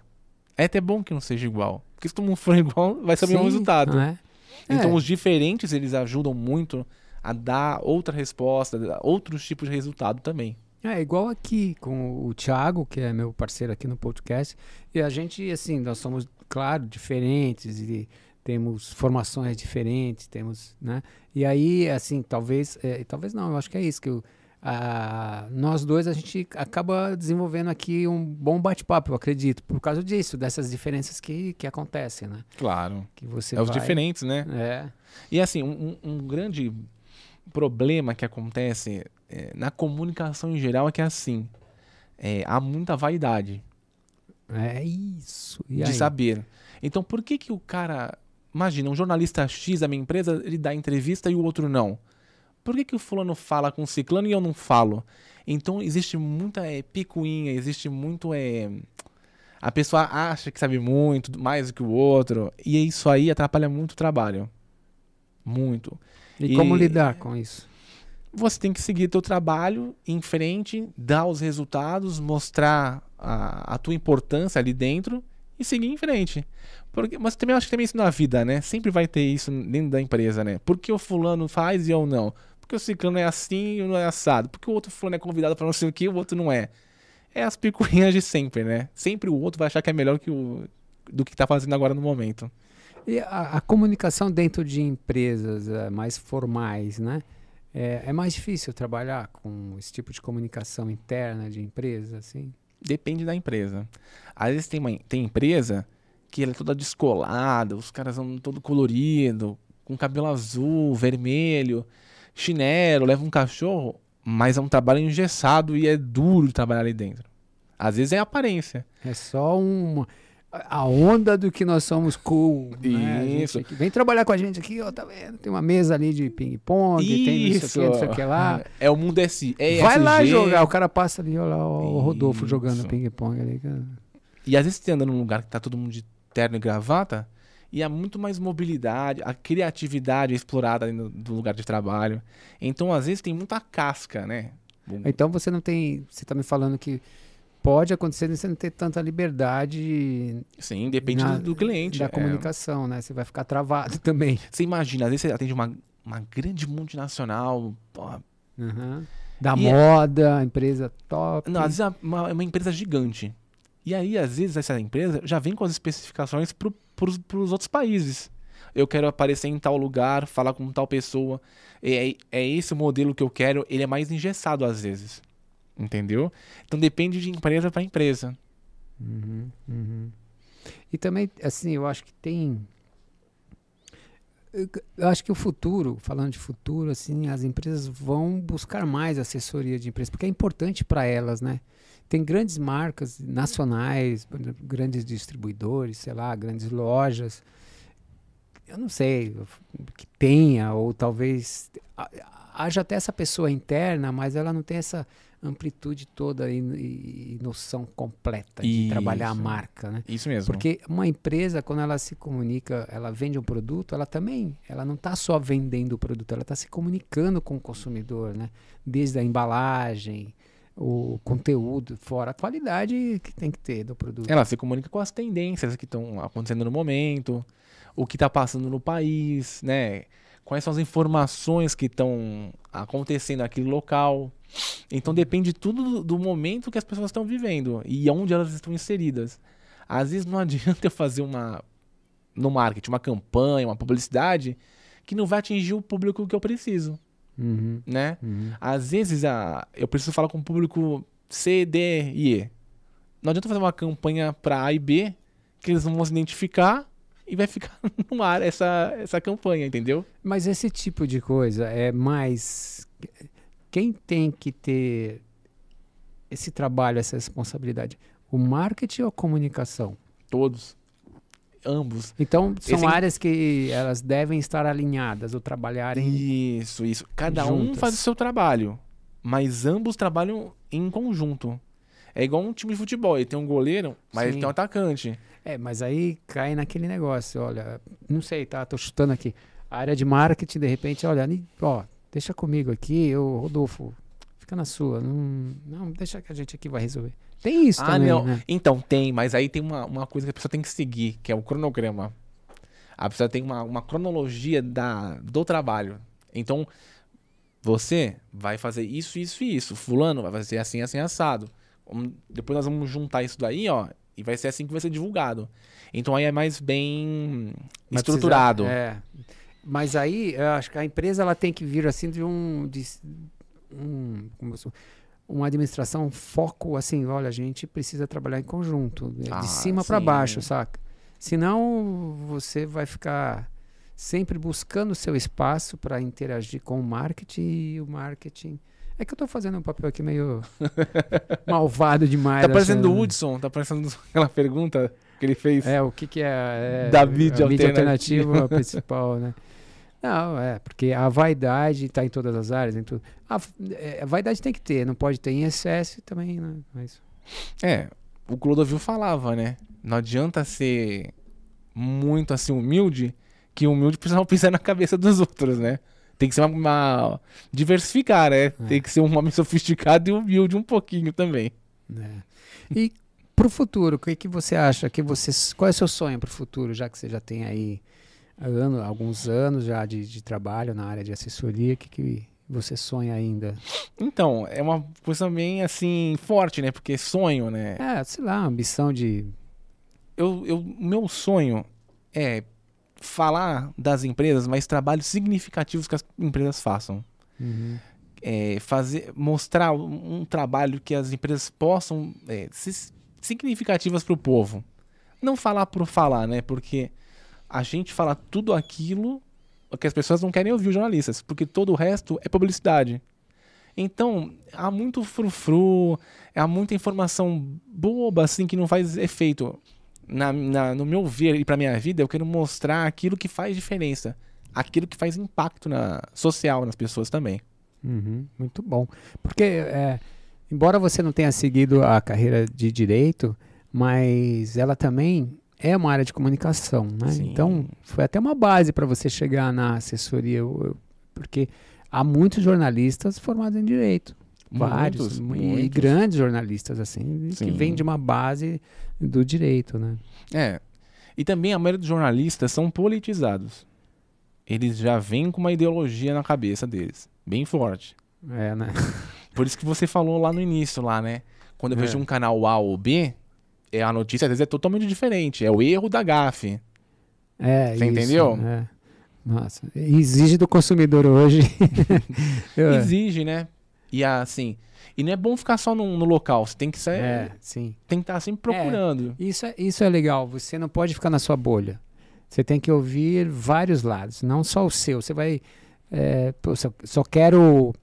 É até bom que não seja igual. Porque se todo mundo for <laughs> igual, vai ser o mesmo resultado. É? Então, é. os diferentes, eles ajudam muito a dar outra resposta, outros tipos de resultado também. É igual aqui com o Thiago, que é meu parceiro aqui no podcast, e a gente, assim, nós somos, claro, diferentes e temos formações diferentes, temos, né? E aí, assim, talvez, é, talvez não, eu acho que é isso que eu ah, nós dois a gente acaba desenvolvendo aqui um bom bate-papo, eu acredito, por causa disso, dessas diferenças que, que acontecem, né? Claro. Que você é os diferentes, né? É. E assim, um, um grande problema que acontece é, na comunicação em geral é que assim, é, há muita vaidade. É isso. E de aí? saber. Então, por que que o cara... Imagina, um jornalista X da minha empresa, ele dá entrevista e o outro não por que, que o fulano fala com o ciclano e eu não falo? Então existe muita é, picuinha, existe muito. É, a pessoa acha que sabe muito, mais do que o outro, e isso aí atrapalha muito o trabalho. Muito. E, e como lidar com isso? Você tem que seguir teu trabalho em frente, dar os resultados, mostrar a, a tua importância ali dentro e seguir em frente. Porque, mas também acho que também isso na vida, né? Sempre vai ter isso dentro da empresa, né? Por que o fulano faz e eu não? Porque o ciclano é assim e não é assado. Porque o outro fulano é convidado para não sei o que e o outro não é. É as picuinhas de sempre, né? Sempre o outro vai achar que é melhor que o, do que está fazendo agora no momento. E a, a comunicação dentro de empresas é, mais formais, né? É, é, mais difícil trabalhar com esse tipo de comunicação interna de empresa, assim? Depende da empresa. Às vezes tem, uma, tem empresa que ela é toda descolada, os caras são todo colorido, com cabelo azul, vermelho chinelo, leva um cachorro, mas é um trabalho engessado e é duro trabalhar ali dentro. Às vezes é aparência. É só uma. a onda do que nós somos cool. Né? Isso. Aqui, vem trabalhar com a gente aqui, ó, tá vendo? Tem uma mesa ali de ping-pong, tem não sei o que, não sei o que lá. É o mundo S, é Vai lá jogar, o cara passa ali, olha lá, o Rodolfo Isso. jogando ping-pong ali. cara. E às vezes você anda num lugar que tá todo mundo de terno e gravata, e há muito mais mobilidade, a criatividade é explorada ali no, do lugar de trabalho. Então, às vezes, tem muita casca, né? Então você não tem. Você tá me falando que pode acontecer de você não ter tanta liberdade Sim, depende na- do, cliente. da é. comunicação, né? Você vai ficar travado <laughs> também. Você imagina, às vezes você atende uma, uma grande multinacional, Uhum. Da é- moda, empresa top. Não, às vezes é uma, é uma empresa gigante. E aí, às vezes, essa empresa já vem com as especificações para os outros países. Eu quero aparecer em tal lugar, falar com tal pessoa. É, é esse o modelo que eu quero. Ele é mais engessado às vezes. Entendeu? Então depende de empresa para empresa. Uhum, uhum. E também, assim, eu acho que tem. Eu acho que o futuro, falando de futuro, assim, as empresas vão buscar mais assessoria de empresa, porque é importante para elas, né? Tem grandes marcas nacionais, exemplo, grandes distribuidores, sei lá, grandes lojas. Eu não sei que tenha, ou talvez ha- haja até essa pessoa interna, mas ela não tem essa amplitude toda e, e- e noção completa de trabalhar a Isso. marca, né? Isso mesmo. Porque uma empresa, quando ela se comunica, ela vende um produto, ela também, ela não está só vendendo o produto, ela está se comunicando com o consumidor, né? Desde a embalagem, o conteúdo, fora a qualidade que tem que ter do produto. Ela se comunica com as tendências que estão acontecendo no momento, o que está passando no país, né? Quais são as informações que estão acontecendo naquele local. Então depende tudo do, do momento que as pessoas estão vivendo e onde elas estão inseridas. Às vezes não <laughs> adianta eu fazer uma no marketing, uma campanha, uma publicidade que não vai atingir o público que eu preciso, Uhum, né? uhum. Às vezes a, eu preciso falar com o público C, D e E. Não adianta fazer uma campanha para A e B que eles não vão se identificar e vai ficar <laughs> no ar essa, essa campanha, entendeu? Mas esse tipo de coisa é mais. Quem tem que ter esse trabalho, essa responsabilidade? O marketing ou a comunicação? Todos. Ambos. Então, são Esse- áreas que elas devem estar alinhadas ou trabalharem. Isso, isso. Cada um juntas. faz o seu trabalho, mas ambos trabalham em conjunto. É igual um time de futebol, ele tem um goleiro, mas ele Sim. tem um atacante. É, mas aí cai naquele negócio, olha, não sei, tá? Tô chutando aqui. A área de marketing, de repente, olha, ó, deixa comigo aqui, eu, Rodolfo, fica na sua. Não, não, deixa que a gente aqui vai resolver. Tem isso ah, também, não. né? Então, tem, mas aí tem uma, uma coisa que a pessoa tem que seguir, que é o cronograma. A pessoa tem uma, uma cronologia da, do trabalho. Então, você vai fazer isso, isso e isso. Fulano vai fazer assim, assim, assado. Depois nós vamos juntar isso daí, ó, e vai ser assim que vai ser divulgado. Então aí é mais bem Vai estruturado. precisar- é. Mas aí, eu acho que a empresa ela tem que vir assim de um. De, um como eu sou- uma administração foco assim, olha, a gente precisa trabalhar em conjunto, né, de Ah, cima para baixo, saca? Senão você vai ficar sempre buscando o seu espaço para interagir com o marketing e o marketing. É que eu tô fazendo um papel aqui meio <laughs> malvado demais. Tá parecendo o Hudson, tá parecendo <laughs> aquela pergunta que ele fez. É, o que, que é, é Da mídia a mídia alternativa. alternativa principal, né? <laughs> Não, é, porque a vaidade está em todas as áreas, em tudo. A, é, a vaidade tem que ter, não pode ter em excesso também, né? Mas, É, o Clodovil falava, né? Não adianta ser muito assim humilde, que humilde precisa <laughs> pisar na cabeça dos outros, né? Tem que ser uma, uma- diversificar, né? Tem que ser um homem sofisticado e humilde um pouquinho também. né? E para o futuro, o que, que você acha? Que você, qual é o seu sonho para o futuro, já que você já tem aí ano, alguns anos já de, de trabalho na área de assessoria, o que, que você sonha ainda? Então, é uma coisa bem assim forte, né? Porque sonho, né? É, sei lá, ambição de. Eu, eu, meu sonho é falar das empresas, mas trabalhos significativos que as empresas façam. Uhum. é, fazer, mostrar um, um trabalho que as empresas possam é, ser significativas para o povo. Não falar por falar, né? Porque a gente fala tudo aquilo que as pessoas não querem ouvir os jornalistas, porque todo o resto é publicidade. Então, há muito frufru, há muita informação boba, assim, que não faz efeito. na, na, no meu ver e pra minha vida, eu quero mostrar aquilo que faz diferença. Aquilo que faz impacto na, social nas pessoas também. Uhum, muito bom. Porque, é, embora você não tenha seguido a carreira de direito, mas ela também é uma área de comunicação, né? Sim. Então, foi até uma base para você chegar na assessoria, porque há muitos jornalistas formados em direito. Vários. Muitos, e grandes jornalistas, assim, que Sim. vêm de uma base do direito, né? É. E também a maioria dos jornalistas são politizados. Eles já vêm com uma ideologia na cabeça deles, bem forte. É, né? Por isso que você falou lá no início, lá, né? Quando eu É. vejo um canal A ou B, é, a notícia às vezes é totalmente diferente. É o erro da gafe. É, Você isso, entendeu? é. Nossa, exige do consumidor hoje. <laughs> Eu- Exige, né? E assim. E não é bom ficar só no, no local. Você tem que ser, é, sim. tem que estar sempre procurando. Isso é, isso é legal. Você não pode ficar na sua bolha. Você tem que ouvir vários lados, não só o seu. Você vai. É, pô, só, só quero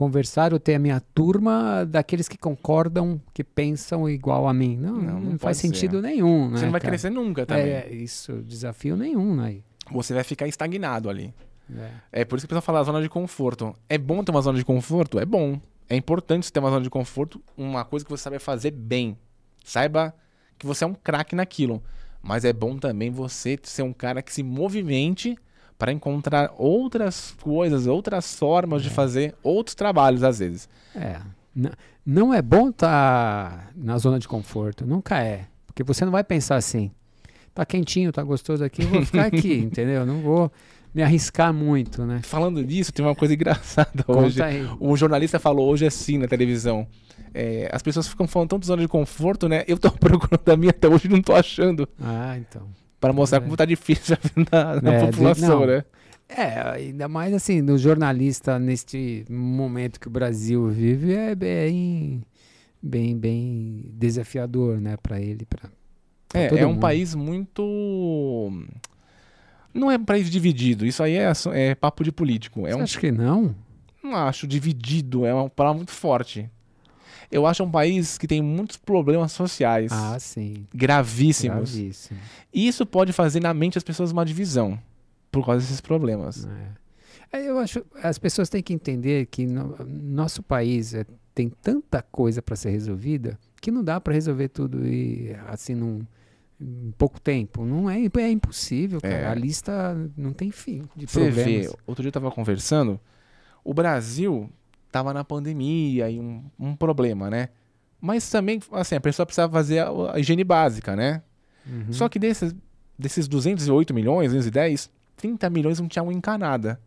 conversar ou ter a minha turma daqueles que concordam, que pensam igual a mim. Não, Não, não, não faz pode ser. sentido nenhum. Você né, não vai cara? crescer nunca também. É, isso, desafio nenhum, né? Você vai ficar estagnado ali. É. É por isso que o pessoal fala zona de conforto. É bom ter uma zona de conforto? É bom. É importante você ter uma zona de conforto, uma coisa que você sabe fazer bem. Saiba que você é um craque naquilo. Mas é bom também você ser um cara que se movimente para encontrar outras coisas, outras formas de fazer outros trabalhos às vezes. É. N- não é bom estar na zona de conforto. Nunca é. Porque você não vai pensar assim. Tá quentinho, tá gostoso aqui, eu vou ficar aqui, <laughs> entendeu? Não vou me arriscar muito, né? Falando disso, tem uma coisa engraçada hoje. Aí. Um jornalista falou hoje assim na televisão. É, as pessoas ficam falando tanto de zona de conforto, né? Eu tô <laughs> procurando a minha até hoje e não tô achando. Ah, então. Para mostrar É. como tá difícil <laughs> a vida na, na É, de- população, não. né? É, ainda mais assim, no jornalista, neste momento que o Brasil vive, é bem, bem, bem desafiador, né, para ele, para É, é um país muito. Não é um país dividido. Isso aí é, é papo de político. É Você um, acha que não? não acho dividido. É uma palavra muito forte. Eu acho um país que tem muitos problemas sociais Ah, sim. gravíssimos. Gravíssimo. E isso pode fazer na mente das pessoas uma divisão por causa desses problemas. É. É, Eu acho as pessoas têm que entender que no, nosso país é, tem tanta coisa para ser resolvida que não dá para resolver tudo e assim num em pouco tempo. Não é, é impossível, cara. É. A lista não tem fim de Você vê, problemas. outro dia eu tava conversando, o Brasil tava na pandemia e um, um problema, né? Mas também, assim, a pessoa precisava fazer a, a higiene básica, né? Uhum. Só que desses, desses 208 milhões, 210, 30 milhões não tinha água encanada.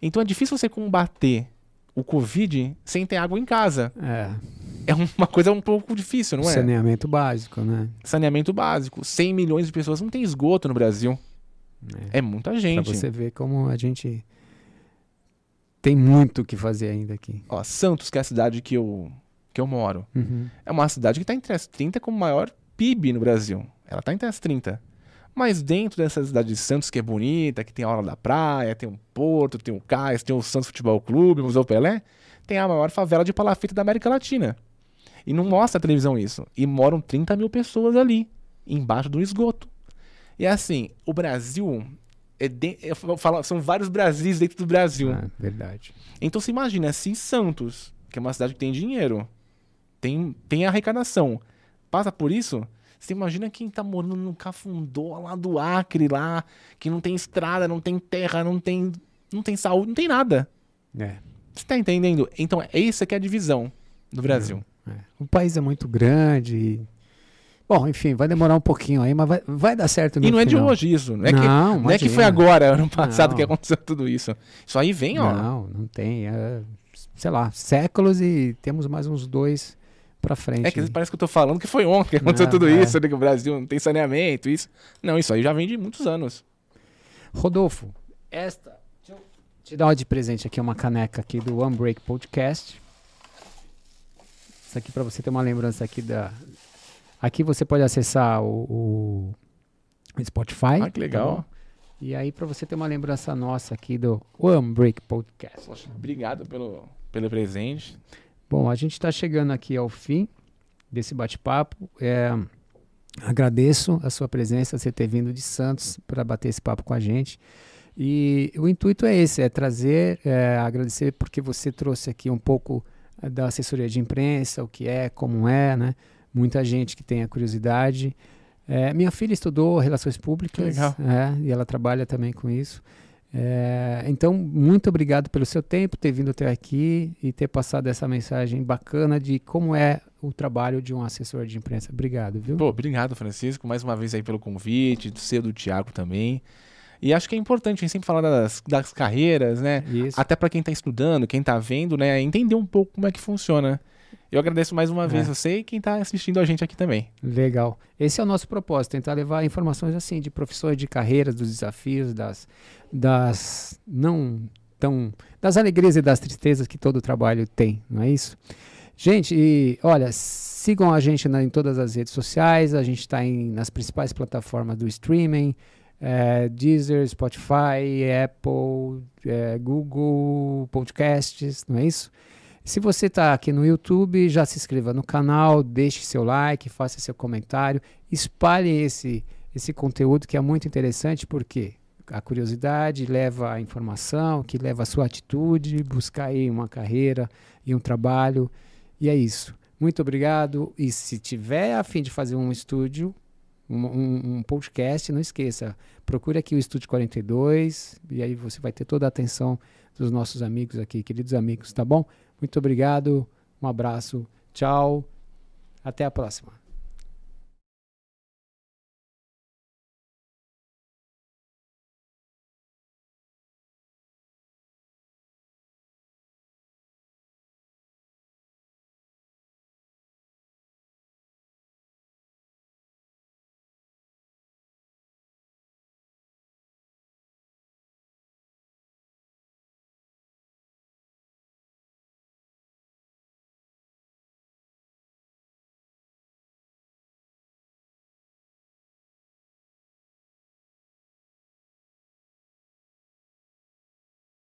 Então é difícil você combater o Covid sem ter água em casa. é, É uma coisa um pouco difícil, não é? saneamento básico, né? Saneamento básico. 100 milhões de pessoas não tem esgoto no Brasil. É muita Para gente. você ver como a gente tem muito o que fazer ainda aqui. Ó, Santos, que é a cidade que eu, que eu moro, Uhum. é uma cidade que está entre as 30 com o maior PIB no Brasil. Ela está entre as 30. Mas dentro dessa cidade de Santos, que é bonita, que tem a hora da praia, tem um porto, tem o cais, tem o Santos Futebol Clube, o Museu Pelé, tem a maior favela de palafita da América Latina. E não mostra a televisão isso. E moram 30 mil pessoas ali, embaixo do esgoto. E assim, o Brasil. É de- eu falo- são vários Brasis dentro do Brasil. Ah, verdade. Então você imagina, se Santos, que é uma cidade que tem dinheiro, tem, tem arrecadação, passa por isso, você imagina quem tá morando no Cafundó lá do Acre, lá, que não tem estrada, não tem terra, não tem, não tem saúde, não tem nada. É. Você tá entendendo? Então, é isso que é a divisão do Brasil. É. O país é muito grande. Bom, enfim, vai demorar um pouquinho aí, mas vai, vai dar certo no E não é de final. hoje isso. Não é, que, Não, não é que foi agora, ano passado, Não. que aconteceu tudo isso. Isso aí vem, ó. Não, não tem. é, sei lá, séculos e temos mais uns dois pra frente. É que parece que eu tô falando que foi ontem que aconteceu Não, tudo é. isso, né, que o Brasil não tem saneamento, isso. Não, isso aí já vem de muitos anos. Rodolfo, esta. Deixa eu te dar uma de presente aqui, uma caneca aqui do One Break Podcast. Isso aqui pra você ter uma lembrança aqui da. Aqui você pode acessar o, o Spotify. Ah, que legal. tá e aí pra você ter uma lembrança nossa aqui do One Break Podcast. Poxa, obrigado pelo, pelo presente. Bom, a gente está chegando aqui ao fim desse bate-papo. É, Agradeço a sua presença, você ter vindo de Santos para bater esse papo com a gente. E o intuito é esse, é trazer, é, agradecer porque você trouxe aqui um pouco eh, da assessoria de imprensa, o que é, como é, né? Muita gente que tem a curiosidade. É, minha filha estudou relações públicas é, e ela trabalha também com isso. É, então, muito obrigado pelo seu tempo, ter vindo até aqui e ter passado essa mensagem bacana de como é o trabalho de um assessor de imprensa. Obrigado, viu? Pô, obrigado, Francisco, mais uma vez aí pelo convite, do seu, do Tiago também. E acho que é importante a gente sempre falar das, das carreiras, né? Isso. Até para quem está estudando, quem está vendo, né? Entender um pouco como é que funciona. Eu agradeço mais uma vez é. você e quem está assistindo a gente aqui também. Legal. Esse é o nosso propósito, tentar levar informações assim de profissões, de carreiras, dos desafios, das, das não tão das alegrias e das tristezas que todo trabalho tem, não é isso? Gente, e, olha, sigam a gente na, em todas as redes sociais, a gente está nas principais plataformas do streaming, é, Deezer, Spotify, Apple, é, Google Podcasts, não é isso? Se você está aqui no YouTube, já se inscreva no canal, deixe seu like, faça seu comentário, espalhe esse, esse conteúdo que é muito interessante, porque a curiosidade leva a informação, que leva a sua atitude, buscar aí uma carreira e um trabalho. E é isso. Muito obrigado. E se tiver a fim de fazer um estúdio, um, um, um, podcast, não esqueça, procure aqui o Estúdio 42 e aí você vai ter toda a atenção dos nossos amigos aqui, queridos amigos, tá bom? Muito obrigado, um abraço, tchau, até a próxima.